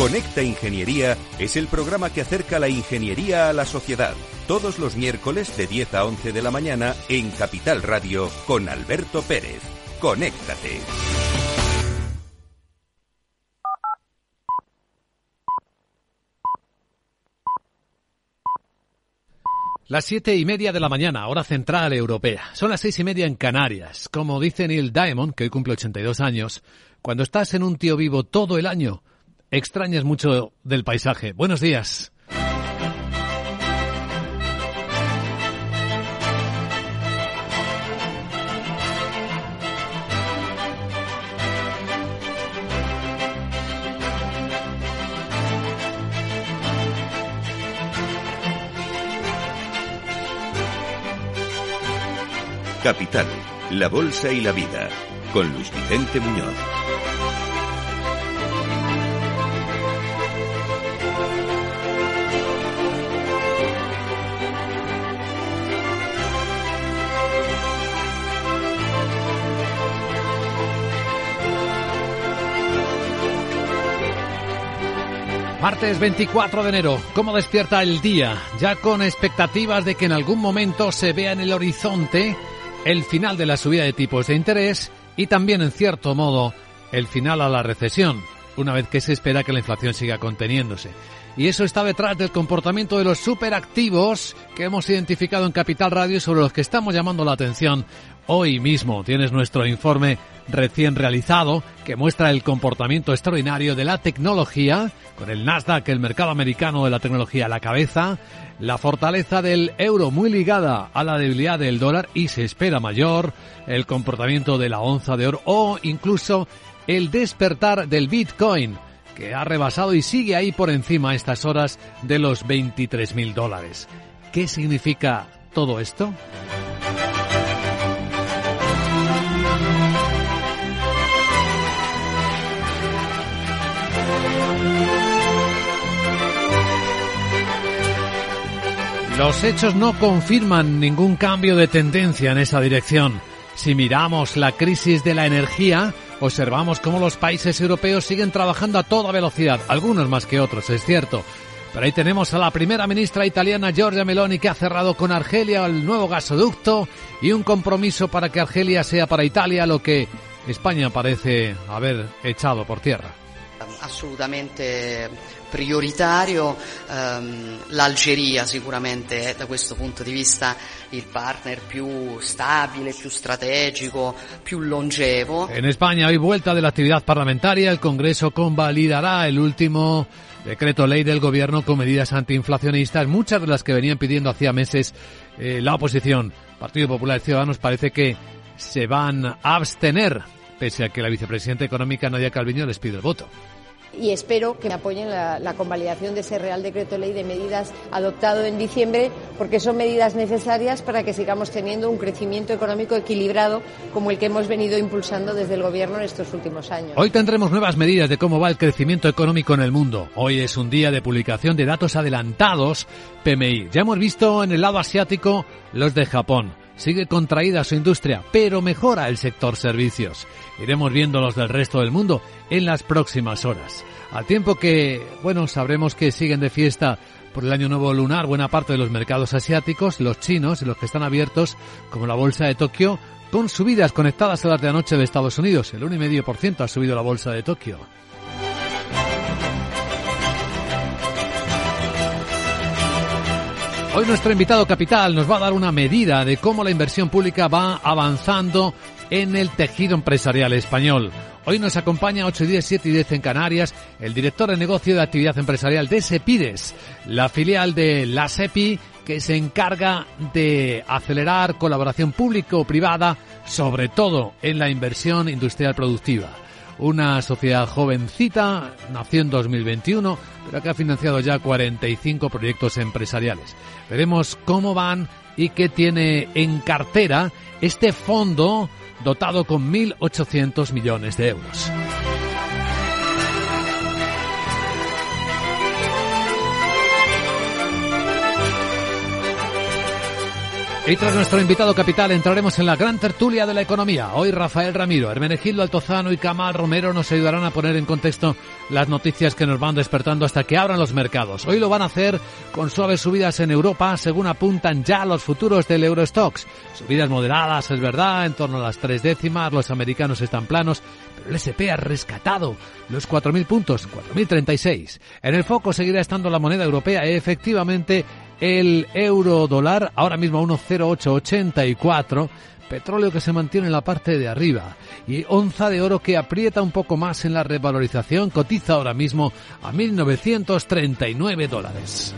Conecta Ingeniería es el programa que acerca la ingeniería a la sociedad. Todos los miércoles de 10 a 11 de la mañana en Capital Radio con Alberto Pérez. Conéctate.
Las siete y media de la mañana, hora central europea. Son las seis y media en Canarias. Como dice Neil Diamond, que hoy cumple 82 años, cuando estás en un tío vivo todo el año, extrañas mucho del paisaje. Buenos días.
Capital, la Bolsa y la Vida, con Luis Vicente Muñoz.
Martes 24 de enero, ¿cómo despierta el día? Ya con expectativas de que en algún momento se vea en el horizonte el final de la subida de tipos de interés y también, en cierto modo, el final a la recesión, una vez que se espera que la inflación siga conteniéndose. Y eso está detrás del comportamiento de los superactivos que hemos identificado en Capital Radio y sobre los que estamos llamando la atención hoy mismo. Tienes nuestro informe recién realizado que muestra el comportamiento extraordinario de la tecnología, con el Nasdaq, el mercado americano de la tecnología a la cabeza, la fortaleza del euro muy ligada a la debilidad del dólar y se espera mayor, el comportamiento de la onza de oro o incluso el despertar del Bitcoin que ha rebasado y sigue ahí por encima estas horas de los 23 mil dólares. ¿Qué significa todo esto? Los hechos no confirman ningún cambio de tendencia en esa dirección. Si miramos la crisis de la energía, observamos cómo los países europeos siguen trabajando a toda velocidad, algunos más que otros, es cierto. Pero ahí tenemos a la primera ministra italiana Giorgia Meloni que ha cerrado con Argelia el nuevo gasoducto y un compromiso para que Argelia sea para Italia lo que España parece haber echado por tierra.
Assolutamente prioritario, ehm, l'Algeria sicuramente è da questo punto di vista il partner più stabile, più strategico, più longevo.
En España hay vuelta de la actividad parlamentaria, el Congreso convalidará el último decreto ley del gobierno con medidas antiinflacionistas, muchas de las que venían pidiendo hacía meses eh, la oposición. Partido Popular y Ciudadanos parece que se van a abstener, pese a que la vicepresidenta económica Nadia Calviño les pide el voto
y espero que me apoyen la, la, convalidación de ese Real Decreto Ley de medidas adoptado en diciembre, porque son medidas necesarias para que sigamos teniendo un crecimiento económico equilibrado como el que hemos venido impulsando desde el Gobierno en estos últimos años.
Hoy tendremos nuevas medidas de cómo va el crecimiento económico en el mundo. Hoy es un día de publicación de datos adelantados PMI. Ya hemos visto en el lado asiático los de Japón. Sigue contraída su industria, pero mejora el sector servicios. Iremos viendo los del resto del mundo en las próximas horas. Al tiempo que, bueno, sabremos que siguen de fiesta por el año nuevo lunar buena parte de los mercados asiáticos, los chinos y los que están abiertos, como la bolsa de Tokio, con subidas conectadas a las de anoche de Estados Unidos. El 1,5% ha subido la bolsa de Tokio. Hoy nuestro invitado capital nos va a dar una medida de cómo la inversión pública va avanzando en el tejido empresarial español. Hoy nos acompaña 8 y 10, 7 y 10 en Canarias, el director de negocio de actividad empresarial de Sepides, la filial de la SEPI, que se encarga de acelerar colaboración público-privada, sobre todo en la inversión industrial productiva. Una sociedad jovencita, nació en 2021, pero que ha financiado ya 45 proyectos empresariales. Veremos cómo van y qué tiene en cartera este fondo dotado con 1.800 millones de euros. Y tras nuestro invitado capital entraremos en la gran tertulia de la economía. Hoy Rafael Ramiro, Hermenegildo Altozano y Camal Romero nos ayudarán a poner en contexto las noticias que nos van despertando hasta que abran los mercados. Hoy lo van a hacer con suaves subidas en Europa, según apuntan ya los futuros del Eurostox. Subidas moderadas, es verdad, en torno a las tres décimas, los americanos están planos, el SP ha rescatado los 4.000 puntos, 4.036. En el foco seguirá estando la moneda europea, efectivamente el euro dólar, ahora mismo a 1,0884, petróleo que se mantiene en la parte de arriba y onza de oro que aprieta un poco más en la revalorización, cotiza ahora mismo a 1.939 dólares.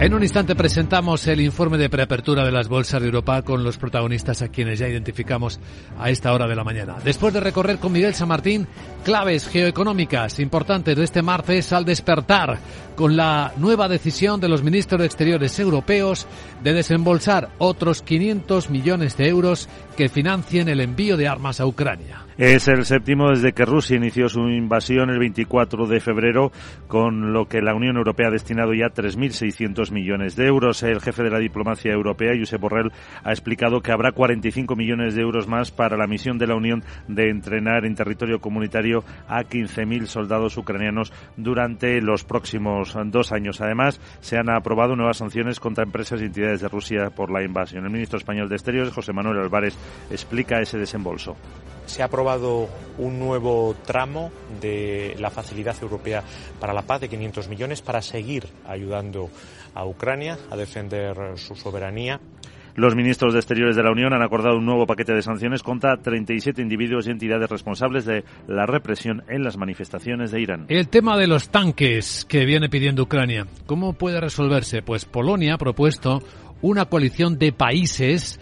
En un instante presentamos el informe de preapertura de las bolsas de Europa con los protagonistas a quienes ya identificamos a esta hora de la mañana. Después de recorrer con Miguel San Martín claves geoeconómicas importantes de este martes al despertar con la nueva decisión de los ministros de Exteriores europeos de desembolsar otros 500 millones de euros que financien el envío de armas a Ucrania.
Es el séptimo desde que Rusia inició su invasión el 24 de febrero, con lo que la Unión Europea ha destinado ya 3.600 millones de euros. El jefe de la diplomacia europea, Josep Borrell, ha explicado que habrá 45 millones de euros más para la misión de la Unión de entrenar en territorio comunitario a 15.000 soldados ucranianos durante los próximos dos años. Además, se han aprobado nuevas sanciones contra empresas y entidades de Rusia por la invasión. El ministro español de Exteriores, José Manuel Álvarez, explica ese desembolso
se ha aprobado un nuevo tramo de la Facilidad Europea para la Paz de 500 millones para seguir ayudando a Ucrania a defender su soberanía.
Los ministros de Exteriores de la Unión han acordado un nuevo paquete de sanciones contra 37 individuos y entidades responsables de la represión en las manifestaciones de Irán.
El tema de los tanques que viene pidiendo Ucrania, ¿cómo puede resolverse? Pues Polonia ha propuesto una coalición de países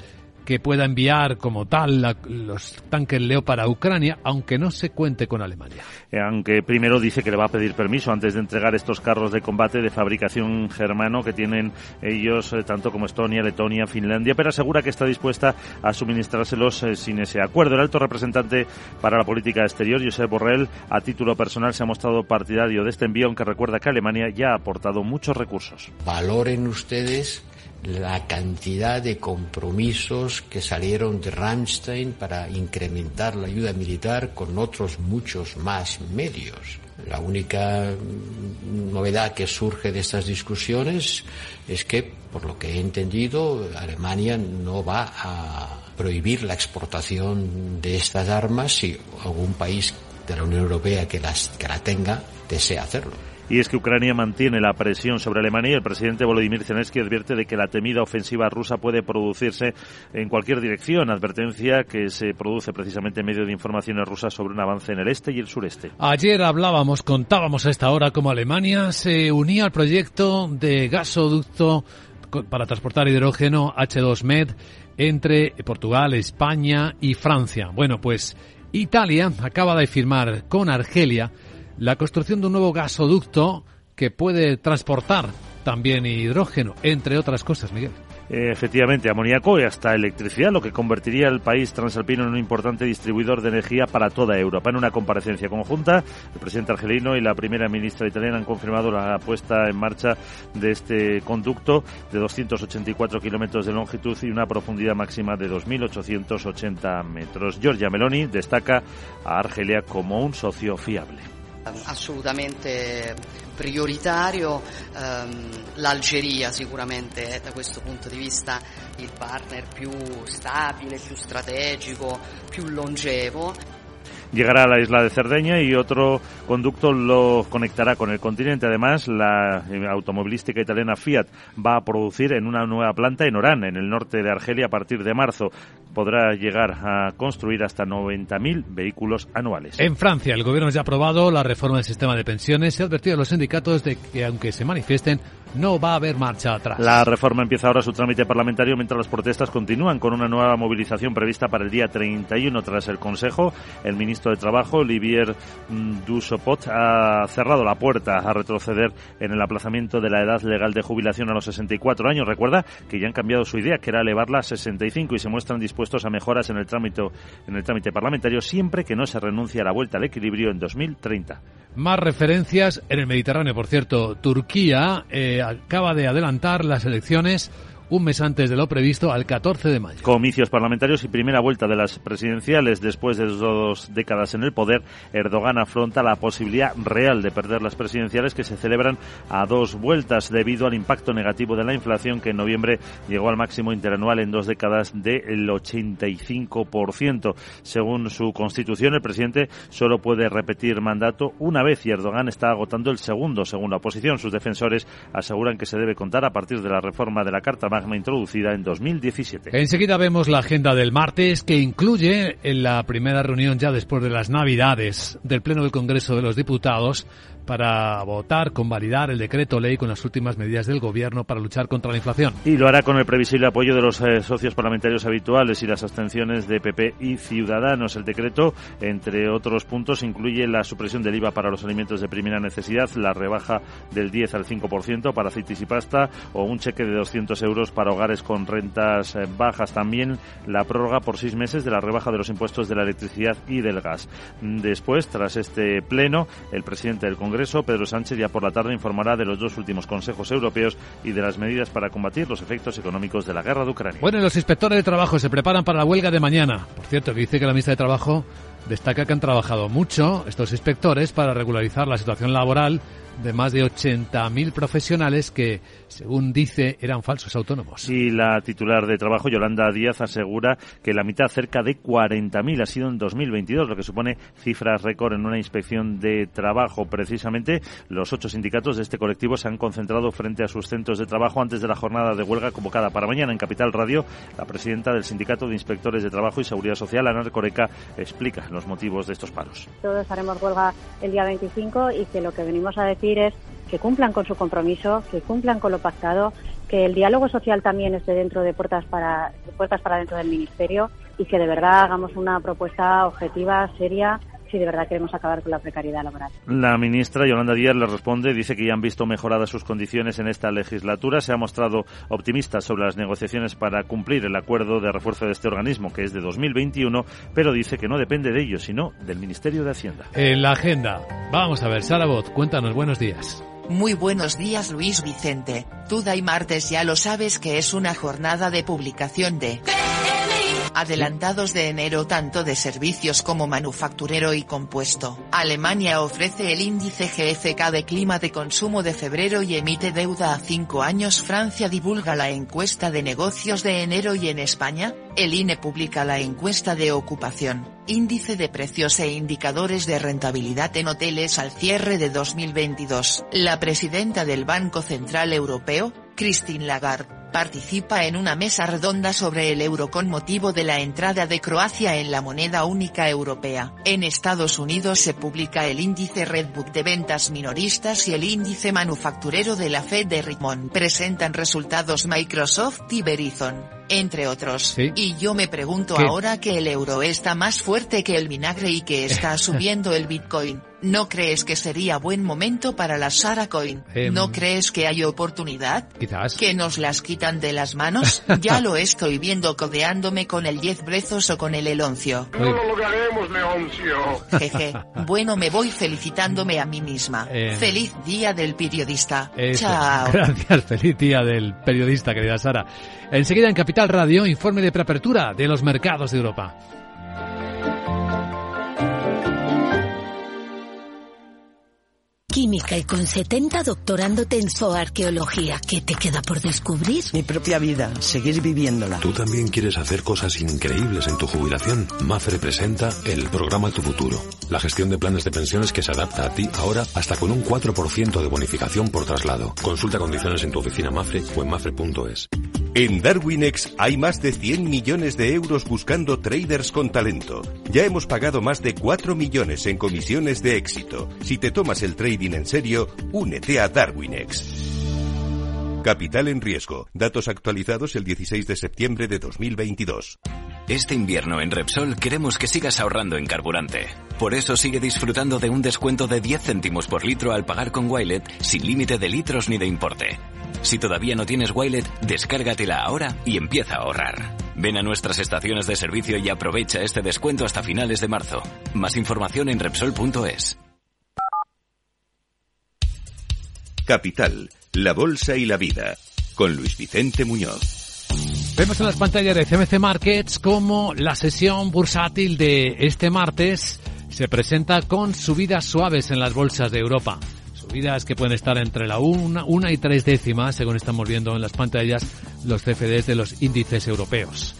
que pueda enviar como tal los tanques Leopard a Ucrania, aunque no se cuente con Alemania.
Eh, aunque primero dice que le va a pedir permiso antes de entregar estos carros de combate de fabricación germano que tienen ellos eh, tanto como Estonia, Letonia, Finlandia, pero asegura que está dispuesta a suministrárselos eh, sin ese acuerdo. El alto representante para la política exterior, Josep Borrell, a título personal se ha mostrado partidario de este envío, aunque recuerda que Alemania ya ha aportado muchos recursos.
Valoren ustedes la cantidad de compromisos que salieron de Ramstein para incrementar la ayuda militar con otros muchos más medios. La única novedad que surge de estas discusiones es que, por lo que he entendido, Alemania no va a prohibir la exportación de estas armas si algún país de la Unión Europea que, las, que la tenga desea hacerlo
y es que Ucrania mantiene la presión sobre Alemania y el presidente Volodymyr Zelensky advierte de que la temida ofensiva rusa puede producirse en cualquier dirección, advertencia que se produce precisamente en medio de informaciones rusas sobre un avance en el este y el sureste.
Ayer hablábamos, contábamos a esta hora cómo Alemania se unía al proyecto de gasoducto para transportar hidrógeno H2Med entre Portugal, España y Francia. Bueno, pues Italia acaba de firmar con Argelia la construcción de un nuevo gasoducto que puede transportar también hidrógeno, entre otras cosas, Miguel.
Efectivamente, amoníaco y hasta electricidad, lo que convertiría el país transalpino en un importante distribuidor de energía para toda Europa. En una comparecencia conjunta, el presidente argelino y la primera ministra italiana han confirmado la puesta en marcha de este conducto de 284 kilómetros de longitud y una profundidad máxima de 2.880 metros. Giorgia Meloni destaca a Argelia como un socio fiable
assolutamente prioritario, um, l'Algeria sicuramente è da questo punto di vista il partner più stabile, più strategico, più longevo
llegará a la isla de Cerdeña y otro conducto lo conectará con el continente. Además, la eh, automovilística italiana Fiat va a producir en una nueva planta en Orán, en el norte de Argelia, a partir de marzo. Podrá llegar a construir hasta 90.000 vehículos anuales.
En Francia, el gobierno ya ha aprobado la reforma del sistema de pensiones y ha advertido a los sindicatos de que, aunque se manifiesten, no va a haber marcha atrás.
La reforma empieza ahora su trámite parlamentario mientras las protestas continúan con una nueva movilización prevista para el día 31 tras el Consejo. El ministro de Trabajo, Olivier Dussopt, ha cerrado la puerta a retroceder en el aplazamiento de la edad legal de jubilación a los 64 años. Recuerda que ya han cambiado su idea, que era elevarla a 65 y se muestran dispuestos a mejoras en el trámite, en el trámite parlamentario siempre que no se renuncie a la vuelta al equilibrio en 2030.
Más referencias en el Mediterráneo, por cierto. Turquía eh, acaba de adelantar las elecciones un mes antes de lo previsto, al 14 de mayo.
Comicios parlamentarios y primera vuelta de las presidenciales. Después de dos décadas en el poder, Erdogan afronta la posibilidad real de perder las presidenciales que se celebran a dos vueltas debido al impacto negativo de la inflación que en noviembre llegó al máximo interanual en dos décadas del 85%. Según su constitución, el presidente solo puede repetir mandato una vez y Erdogan está agotando el segundo, según la oposición. Sus defensores aseguran que se debe contar a partir de la reforma de la Carta introducida en 2017.
Enseguida vemos la agenda del martes que incluye en la primera reunión ya después de las Navidades del Pleno del Congreso de los Diputados para votar, convalidar el decreto ley con las últimas medidas del Gobierno para luchar contra la inflación.
Y lo hará con el previsible apoyo de los eh, socios parlamentarios habituales y las abstenciones de PP y Ciudadanos. El decreto, entre otros puntos, incluye la supresión del IVA para los alimentos de primera necesidad, la rebaja del 10 al 5% para aceites y pasta o un cheque de 200 euros para hogares con rentas eh, bajas. También la prórroga por seis meses de la rebaja de los impuestos de la electricidad y del gas. Después, tras este pleno, el presidente del Congreso Congreso, Pedro Sánchez ya por la tarde informará de los dos últimos consejos europeos y de las medidas para combatir los efectos económicos de la guerra de Ucrania.
Bueno, los inspectores de trabajo se preparan para la huelga de mañana. Por cierto, dice que la ministra de Trabajo destaca que han trabajado mucho estos inspectores para regularizar la situación laboral de más de 80.000 profesionales que, según dice, eran falsos autónomos.
Y la titular de trabajo, Yolanda Díaz, asegura que la mitad, cerca de 40.000, ha sido en 2022, lo que supone cifras récord en una inspección de trabajo. Precisamente, los ocho sindicatos de este colectivo se han concentrado frente a sus centros de trabajo antes de la jornada de huelga convocada para mañana en Capital Radio. La presidenta del Sindicato de Inspectores de Trabajo y Seguridad Social, Ana Coreca, explica los motivos de estos paros.
Todos haremos huelga el día 25 y que lo que venimos a decir es que cumplan con su compromiso, que cumplan con lo pactado, que el diálogo social también esté dentro de puertas para, puertas para dentro del Ministerio y que de verdad hagamos una propuesta objetiva, seria si de verdad queremos acabar con la precariedad laboral.
La ministra Yolanda Díaz le responde, dice que ya han visto mejoradas sus condiciones en esta legislatura. Se ha mostrado optimista sobre las negociaciones para cumplir el acuerdo de refuerzo de este organismo, que es de 2021, pero dice que no depende de ello, sino del Ministerio de Hacienda.
En la agenda, vamos a ver, Sarabot, cuéntanos, buenos días.
Muy buenos días Luis Vicente, Tuda y martes ya lo sabes que es una jornada de publicación de adelantados de enero tanto de servicios como manufacturero y compuesto. Alemania ofrece el índice GFK de clima de consumo de febrero y emite deuda a cinco años. Francia divulga la encuesta de negocios de enero y en España, el INE publica la encuesta de ocupación, índice de precios e indicadores de rentabilidad en hoteles al cierre de 2022. La presidenta del Banco Central Europeo, Christine Lagarde, participa en una mesa redonda sobre el euro con motivo de la entrada de Croacia en la moneda única europea. En Estados Unidos se publica el índice Redbook de ventas minoristas y el índice manufacturero de la Fed de Richmond. Presentan resultados Microsoft y Verizon entre otros. Y yo me pregunto ahora que el euro está más fuerte que el vinagre y que *laughs* está subiendo el Bitcoin. ¿No crees que sería buen momento para la Sara Coin?
Em.
¿No crees que hay oportunidad?
Quizás.
¿Que nos las quitan de las manos? *laughs* ya lo estoy viendo codeándome con el Diez Brezos o con el Eloncio.
No lo lograremos, Leoncio.
Jeje. Bueno, me voy felicitándome a mí misma.
Eh.
Feliz día del periodista.
Eso.
Chao. *laughs*
Gracias, feliz día del periodista, querida Sara. Enseguida en Capital Radio, informe de preapertura de los mercados de Europa.
Química y con 70 doctorándote en zooarqueología. ¿Qué te queda por descubrir?
Mi propia vida, seguir viviéndola.
¿Tú también quieres hacer cosas increíbles en tu jubilación? Mafre presenta el programa Tu Futuro. La gestión de planes de pensiones que se adapta a ti ahora hasta con un 4% de bonificación por traslado. Consulta condiciones en tu oficina Mafre o en mafre.es.
En Darwinex hay más de 100 millones de euros buscando traders con talento. Ya hemos pagado más de 4 millones en comisiones de éxito. Si te tomas el en serio, únete a Darwinex. Capital en riesgo. Datos actualizados el 16 de septiembre de 2022.
Este invierno en Repsol queremos que sigas ahorrando en carburante. Por eso sigue disfrutando de un descuento de 10 céntimos por litro al pagar con Wilet sin límite de litros ni de importe. Si todavía no tienes Wilet, descárgatela ahora y empieza a ahorrar. Ven a nuestras estaciones de servicio y aprovecha este descuento hasta finales de marzo. Más información en Repsol.es.
Capital, la bolsa y la vida. Con Luis Vicente Muñoz.
Vemos en las pantallas de CMC Markets cómo la sesión bursátil de este martes se presenta con subidas suaves en las bolsas de Europa. Subidas que pueden estar entre la una, y tres décimas, según estamos viendo en las pantallas los CFDs de los índices europeos.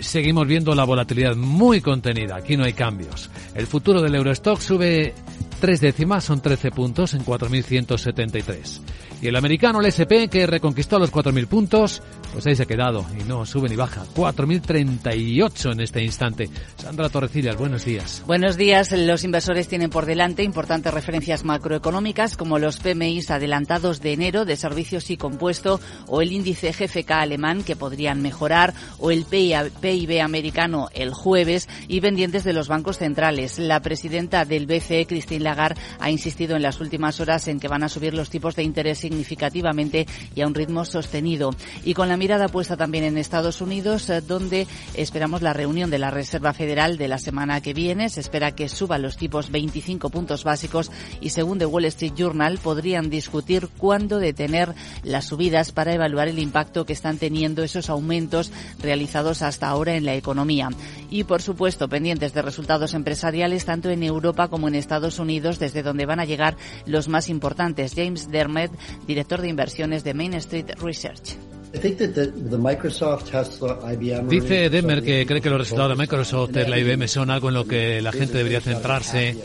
Seguimos viendo la volatilidad muy contenida, aquí no hay cambios. El futuro del Eurostock sube tres décimas, son 13 puntos en 4.173. Y el americano, el SP, que reconquistó los 4.000 puntos, pues ahí se ha quedado y no sube ni baja. 4.038 en este instante. Sandra Torrecillas, buenos días.
Buenos días. Los inversores tienen por delante importantes referencias macroeconómicas como los PMIs adelantados de enero de servicios y compuesto o el índice GFK alemán que podrían mejorar o el PIB americano el jueves y pendientes de los bancos centrales. La presidenta del BCE, Christine Lagarde, ha insistido en las últimas horas en que van a subir los tipos de interés significativamente y a un ritmo sostenido. Y con la mirada puesta también en Estados Unidos, eh, donde esperamos la reunión de la Reserva Federal de la semana que viene. Se espera que suban los tipos 25 puntos básicos y según The Wall Street Journal podrían discutir cuándo detener las subidas para evaluar el impacto que están teniendo esos aumentos realizados hasta ahora en la economía. Y por supuesto, pendientes de resultados empresariales tanto en Europa como en Estados Unidos, desde donde van a llegar los más importantes. James Dermot, director de inversiones de Main Street Research.
Dice Demer que cree que los resultados de Microsoft, la IBM, son algo en lo que la gente debería centrarse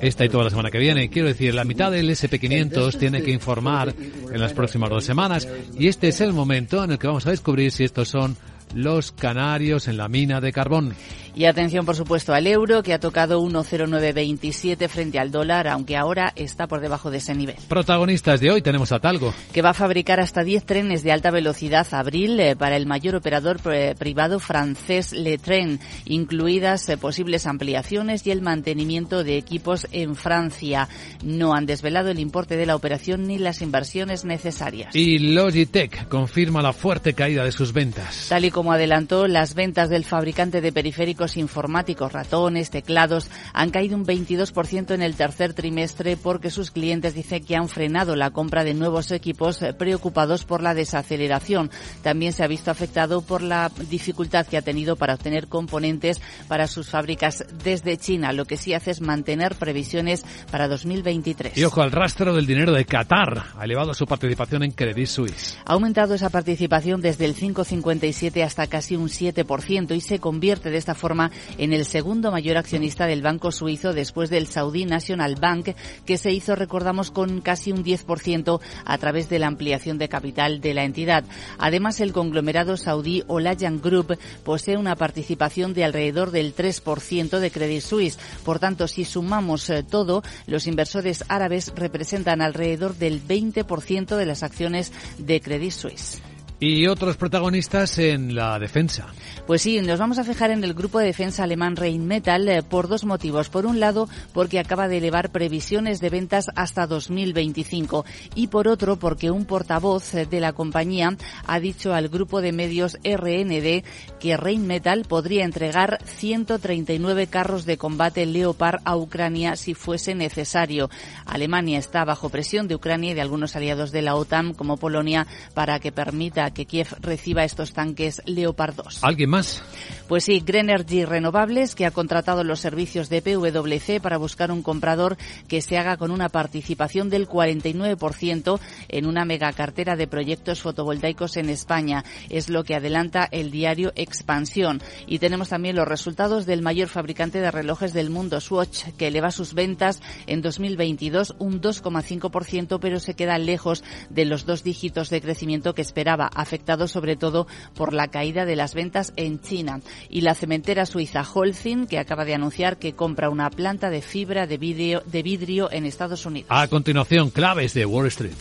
esta y toda la semana que viene. Quiero decir, la mitad del SP500 tiene que informar en las próximas dos semanas y este es el momento en el que vamos a descubrir si estos son los canarios en la mina de carbón.
Y atención, por supuesto, al euro, que ha tocado 1,0927 frente al dólar, aunque ahora está por debajo de ese nivel.
Protagonistas de hoy tenemos a Talgo.
Que va a fabricar hasta 10 trenes de alta velocidad abril eh, para el mayor operador privado francés Letren, incluidas eh, posibles ampliaciones y el mantenimiento de equipos en Francia. No han desvelado el importe de la operación ni las inversiones necesarias.
Y Logitech confirma la fuerte caída de sus ventas.
Tal y como adelantó, las ventas del fabricante de periféricos informáticos, ratones, teclados, han caído un 22% en el tercer trimestre porque sus clientes dicen que han frenado la compra de nuevos equipos preocupados por la desaceleración. También se ha visto afectado por la dificultad que ha tenido para obtener componentes para sus fábricas desde China. Lo que sí hace es mantener previsiones para 2023.
Y ojo al rastro del dinero de Qatar. Ha elevado su participación en Credit Suisse.
Ha aumentado esa participación desde el 5,57 hasta casi un 7% y se convierte de esta forma en el segundo mayor accionista del banco suizo después del Saudi National Bank, que se hizo, recordamos, con casi un 10% a través de la ampliación de capital de la entidad. Además, el conglomerado saudí Olayan Group posee una participación de alrededor del 3% de Credit Suisse. Por tanto, si sumamos eh, todo, los inversores árabes representan alrededor del 20% de las acciones de Credit Suisse.
Y otros protagonistas en la defensa.
Pues sí, nos vamos a fijar en el grupo de defensa alemán Rheinmetall eh, por dos motivos. Por un lado, porque acaba de elevar previsiones de ventas hasta 2025 y por otro, porque un portavoz eh, de la compañía ha dicho al grupo de medios RND que Rheinmetall podría entregar 139 carros de combate Leopard a Ucrania si fuese necesario. Alemania está bajo presión de Ucrania y de algunos aliados de la OTAN como Polonia para que permita que Kiev reciba estos tanques Leopard 2.
¿Alguien más?
Pues sí, Greenergy Renovables, que ha contratado los servicios de PwC para buscar un comprador que se haga con una participación del 49% en una megacartera de proyectos fotovoltaicos en España. Es lo que adelanta el diario Expansión. Y tenemos también los resultados del mayor fabricante de relojes del mundo, Swatch, que eleva sus ventas en 2022 un 2,5%, pero se queda lejos de los dos dígitos de crecimiento que esperaba, afectado sobre todo por la caída de las ventas en China. Y la cementera suiza Holcim, que acaba de anunciar que compra una planta de fibra de vidrio, de vidrio en Estados Unidos.
A continuación, claves de Wall Street.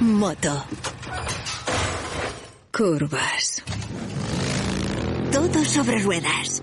Moto. Curvas. Todo sobre ruedas.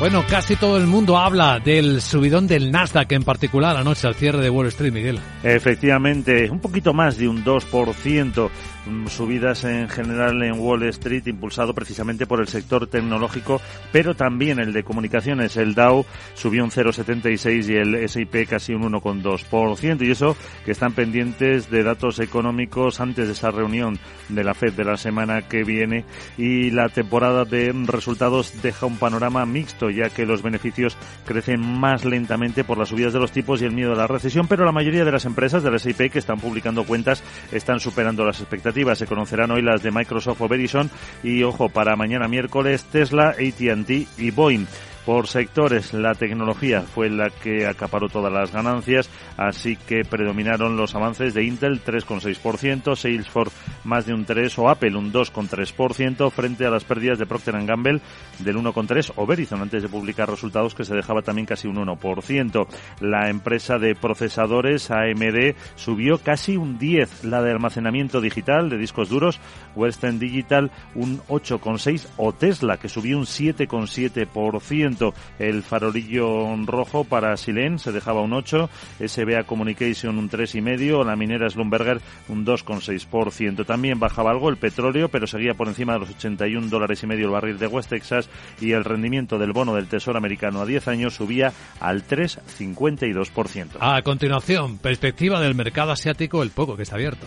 Bueno, casi todo el mundo habla del subidón del Nasdaq, en particular anoche al cierre de Wall Street, Miguel.
Efectivamente, un poquito más de un 2%. Mm, subidas en general en Wall Street, impulsado precisamente por el sector tecnológico, pero también el de comunicaciones. El Dow subió un 0,76 y el S&P casi un 1,2%. Y eso que están pendientes de datos económicos antes de esa reunión de la Fed de la semana que viene. Y la temporada de resultados deja un panorama mixto, ya que los beneficios crecen más lentamente por las subidas de los tipos y el miedo a la recesión, pero la mayoría de las empresas del S&P que están publicando cuentas están superando las expectativas. Se conocerán hoy las de Microsoft o Verizon y, ojo, para mañana miércoles Tesla, AT&T y Boeing por sectores. La tecnología fue la que acaparó todas las ganancias, así que predominaron los avances de Intel 3,6%, Salesforce más de un 3% o Apple un 2,3% frente a las pérdidas de Procter Gamble del 1,3% o Verizon antes de publicar resultados que se dejaba también casi un 1%. La empresa de procesadores AMD subió casi un 10%, la de almacenamiento digital de discos duros Western Digital un 8,6% o Tesla que subió un 7,7%. El farolillo rojo para Silén se dejaba un 8, SBA Communication un 3,5, la minera Slumberger un 2,6%. También bajaba algo el petróleo, pero seguía por encima de los 81 dólares y medio el barril de West Texas y el rendimiento del bono del Tesoro americano a 10 años subía al 3,52%.
A continuación, perspectiva del mercado asiático, el poco que está abierto.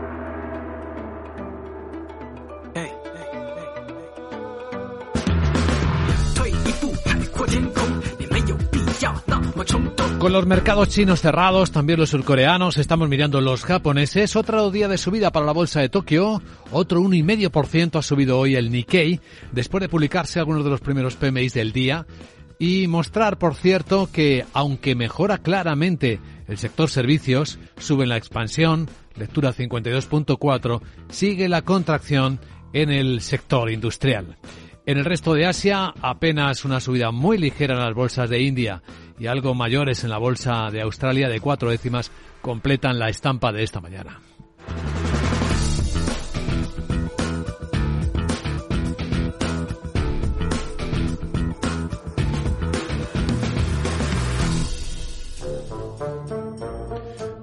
Con los mercados chinos cerrados, también los surcoreanos, estamos mirando los japoneses. Otro día de subida para la bolsa de Tokio, otro 1,5% ha subido hoy el Nikkei, después de publicarse algunos de los primeros PMIs del día y mostrar, por cierto, que aunque mejora claramente el sector servicios, sube en la expansión, lectura 52.4, sigue la contracción en el sector industrial. En el resto de Asia, apenas una subida muy ligera en las bolsas de India y algo mayores en la bolsa de Australia de cuatro décimas completan la estampa de esta mañana.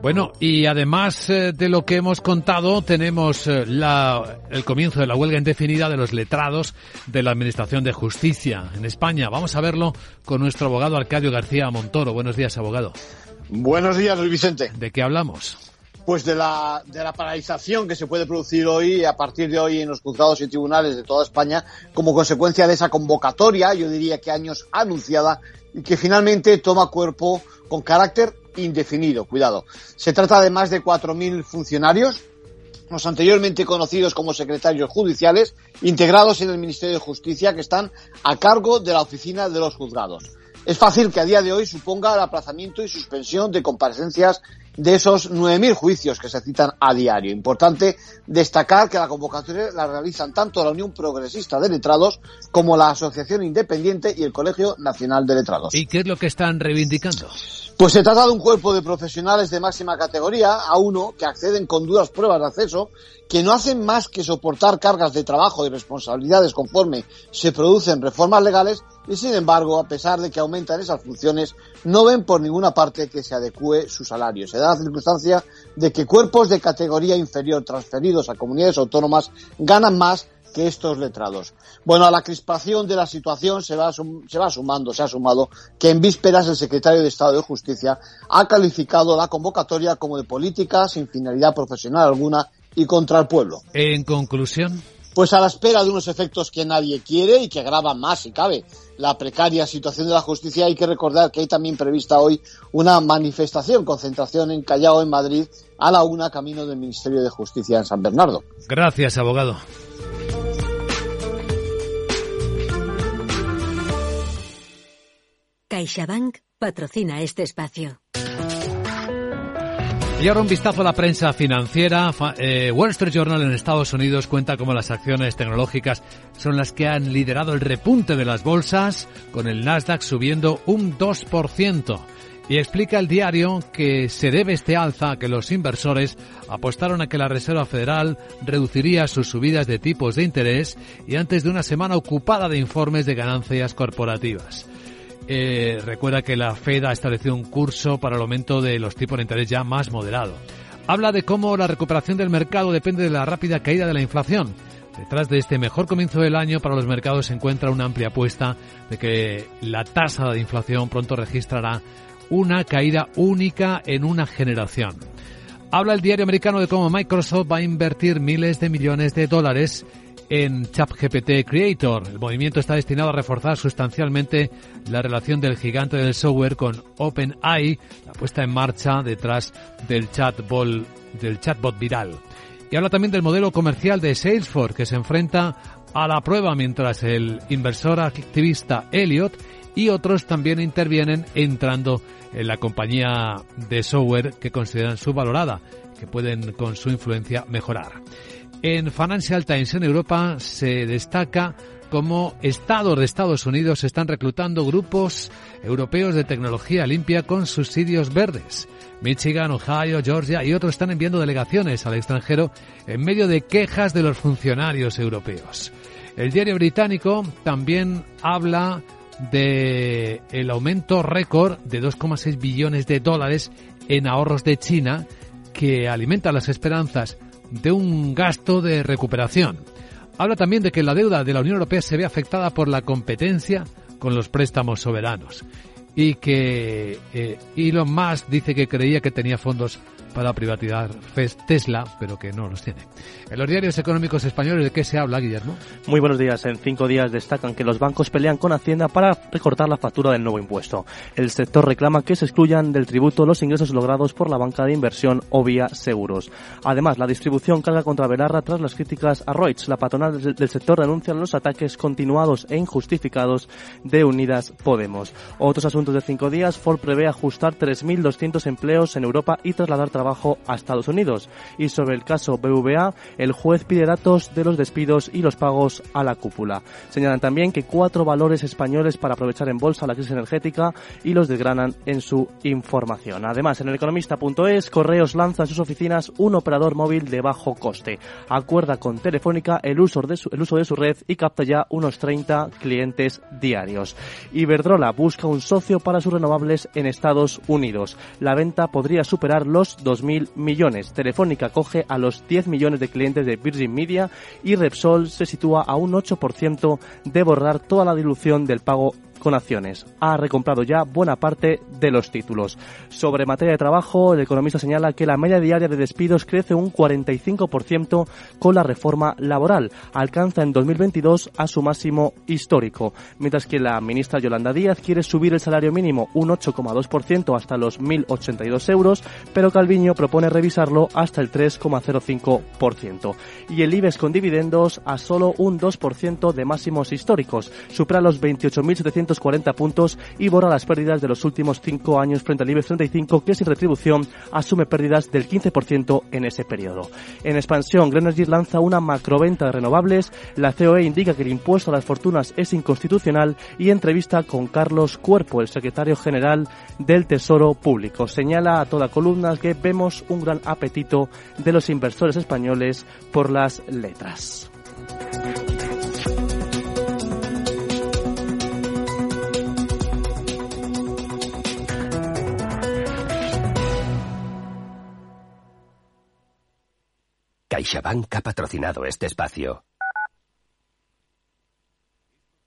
Bueno, y además eh, de lo que hemos contado, tenemos eh, la, el comienzo de la huelga indefinida de los letrados de la Administración de Justicia en España. Vamos a verlo con nuestro abogado Arcadio García Montoro. Buenos días, abogado.
Buenos días, Luis Vicente.
¿De qué hablamos?
Pues de la, de la paralización que se puede producir hoy, a partir de hoy, en los juzgados y tribunales de toda España, como consecuencia de esa convocatoria, yo diría que años anunciada, y que finalmente toma cuerpo con carácter indefinido. Cuidado. Se trata de más de 4.000 funcionarios, los anteriormente conocidos como secretarios judiciales, integrados en el Ministerio de Justicia, que están a cargo de la oficina de los juzgados. Es fácil que a día de hoy suponga el aplazamiento y suspensión de comparecencias de esos 9.000 juicios que se citan a diario. Importante destacar que la convocatoria la realizan tanto la Unión Progresista de Letrados como la Asociación Independiente y el Colegio Nacional de Letrados.
¿Y qué es lo que están reivindicando?
Pues se trata de un cuerpo de profesionales de máxima categoría, a uno, que acceden con duras pruebas de acceso, que no hacen más que soportar cargas de trabajo y responsabilidades conforme se producen reformas legales y sin embargo, a pesar de que aumentan esas funciones, no ven por ninguna parte que se adecue su salario. Se da la circunstancia de que cuerpos de categoría inferior transferidos a comunidades autónomas ganan más que estos letrados. Bueno, a la crispación de la situación se va, se va sumando, se ha sumado que en vísperas el secretario de Estado de Justicia ha calificado la convocatoria como de política sin finalidad profesional alguna y contra el pueblo.
En conclusión.
Pues a la espera de unos efectos que nadie quiere y que agravan más, si cabe, la precaria situación de la justicia, hay que recordar que hay también prevista hoy una manifestación, concentración en Callao, en Madrid, a la una camino del Ministerio de Justicia en San Bernardo.
Gracias, abogado.
CaixaBank patrocina este espacio.
Y ahora un vistazo a la prensa financiera. Eh, Wall Street Journal en Estados Unidos cuenta cómo las acciones tecnológicas son las que han liderado el repunte de las bolsas, con el Nasdaq subiendo un 2%. Y explica el diario que se debe este alza a que los inversores apostaron a que la Reserva Federal reduciría sus subidas de tipos de interés y antes de una semana ocupada de informes de ganancias corporativas. Eh, recuerda que la Fed ha establecido un curso para el aumento de los tipos de interés ya más moderado. Habla de cómo la recuperación del mercado depende de la rápida caída de la inflación. Detrás de este mejor comienzo del año para los mercados se encuentra una amplia apuesta de que la tasa de inflación pronto registrará una caída única en una generación. Habla el diario americano de cómo Microsoft va a invertir miles de millones de dólares en ChatGPT Creator. El movimiento está destinado a reforzar sustancialmente la relación del gigante del software con OpenAI, la puesta en marcha detrás del chatbot, del chatbot viral. Y habla también del modelo comercial de Salesforce que se enfrenta a la prueba mientras el inversor activista Elliot y otros también intervienen entrando en la compañía de software que consideran subvalorada, que pueden con su influencia mejorar. En Financial Times en Europa se destaca cómo estados de Estados Unidos están reclutando grupos europeos de tecnología limpia con subsidios verdes. Michigan, Ohio, Georgia y otros están enviando delegaciones al extranjero en medio de quejas de los funcionarios europeos. El diario británico también habla de el aumento récord de 2,6 billones de dólares en ahorros de China que alimenta las esperanzas de un gasto de recuperación. Habla también de que la deuda de la Unión Europea se ve afectada por la competencia con los préstamos soberanos y que eh, Elon Musk dice que creía que tenía fondos para privatizar Tesla, pero que no los tiene. En los diarios económicos españoles, ¿de qué se habla, Guillermo?
Muy buenos días. En cinco días destacan que los bancos pelean con Hacienda para recortar la factura del nuevo impuesto. El sector reclama que se excluyan del tributo los ingresos logrados por la banca de inversión o vía seguros. Además, la distribución carga contra Belarra tras las críticas a Reuters. La patronal del sector denuncia los ataques continuados e injustificados de Unidas Podemos. Otros asuntos de cinco días, Ford prevé ajustar 3.200 empleos en Europa y trasladar trabajo a Estados Unidos. Y sobre el caso BVA, el juez pide datos de los despidos y los pagos a la cúpula. Señalan también que cuatro valores españoles para aprovechar en bolsa la crisis energética y los desgranan en su información. Además, en el economista.es, Correos lanza en sus oficinas un operador móvil de bajo coste. Acuerda con Telefónica el uso de su, el uso de su red y capta ya unos 30 clientes diarios. Iberdrola busca un socio para sus renovables en Estados Unidos. La venta podría superar los 2.000 millones. Telefónica coge a los 10 millones de clientes de Virgin Media y Repsol se sitúa a un 8% de borrar toda la dilución del pago con acciones. Ha recomprado ya buena parte de los títulos. Sobre materia de trabajo, el economista señala que la media diaria de despidos crece un 45% con la reforma laboral. Alcanza en 2022 a su máximo histórico. Mientras que la ministra Yolanda Díaz quiere subir el salario mínimo un 8,2% hasta los 1.082 euros, pero Calviño propone revisarlo hasta el 3,05%. Y el IBEX con dividendos a solo un 2% de máximos históricos. Supera los 28.700 240 puntos y borra las pérdidas de los últimos cinco años frente al IBEX 35, que sin retribución asume pérdidas del 15% en ese periodo. En expansión, Grenergy lanza una macroventa de renovables, la COE indica que el impuesto a las fortunas es inconstitucional y entrevista con Carlos Cuerpo, el secretario general del Tesoro Público. Señala a toda columna que vemos un gran apetito de los inversores españoles por las letras.
CaixaBank ha patrocinado este espacio.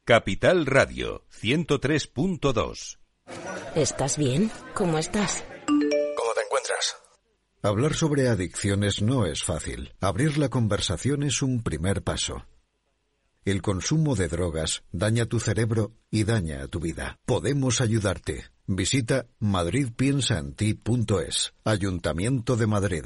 Capital Radio 103.2
¿Estás bien? ¿Cómo estás?
¿Cómo te encuentras? Hablar sobre adicciones no es fácil. Abrir la conversación es un primer paso. El consumo de drogas daña tu cerebro y daña a tu vida. Podemos ayudarte. Visita madridpiensaenti.es. Ayuntamiento de Madrid.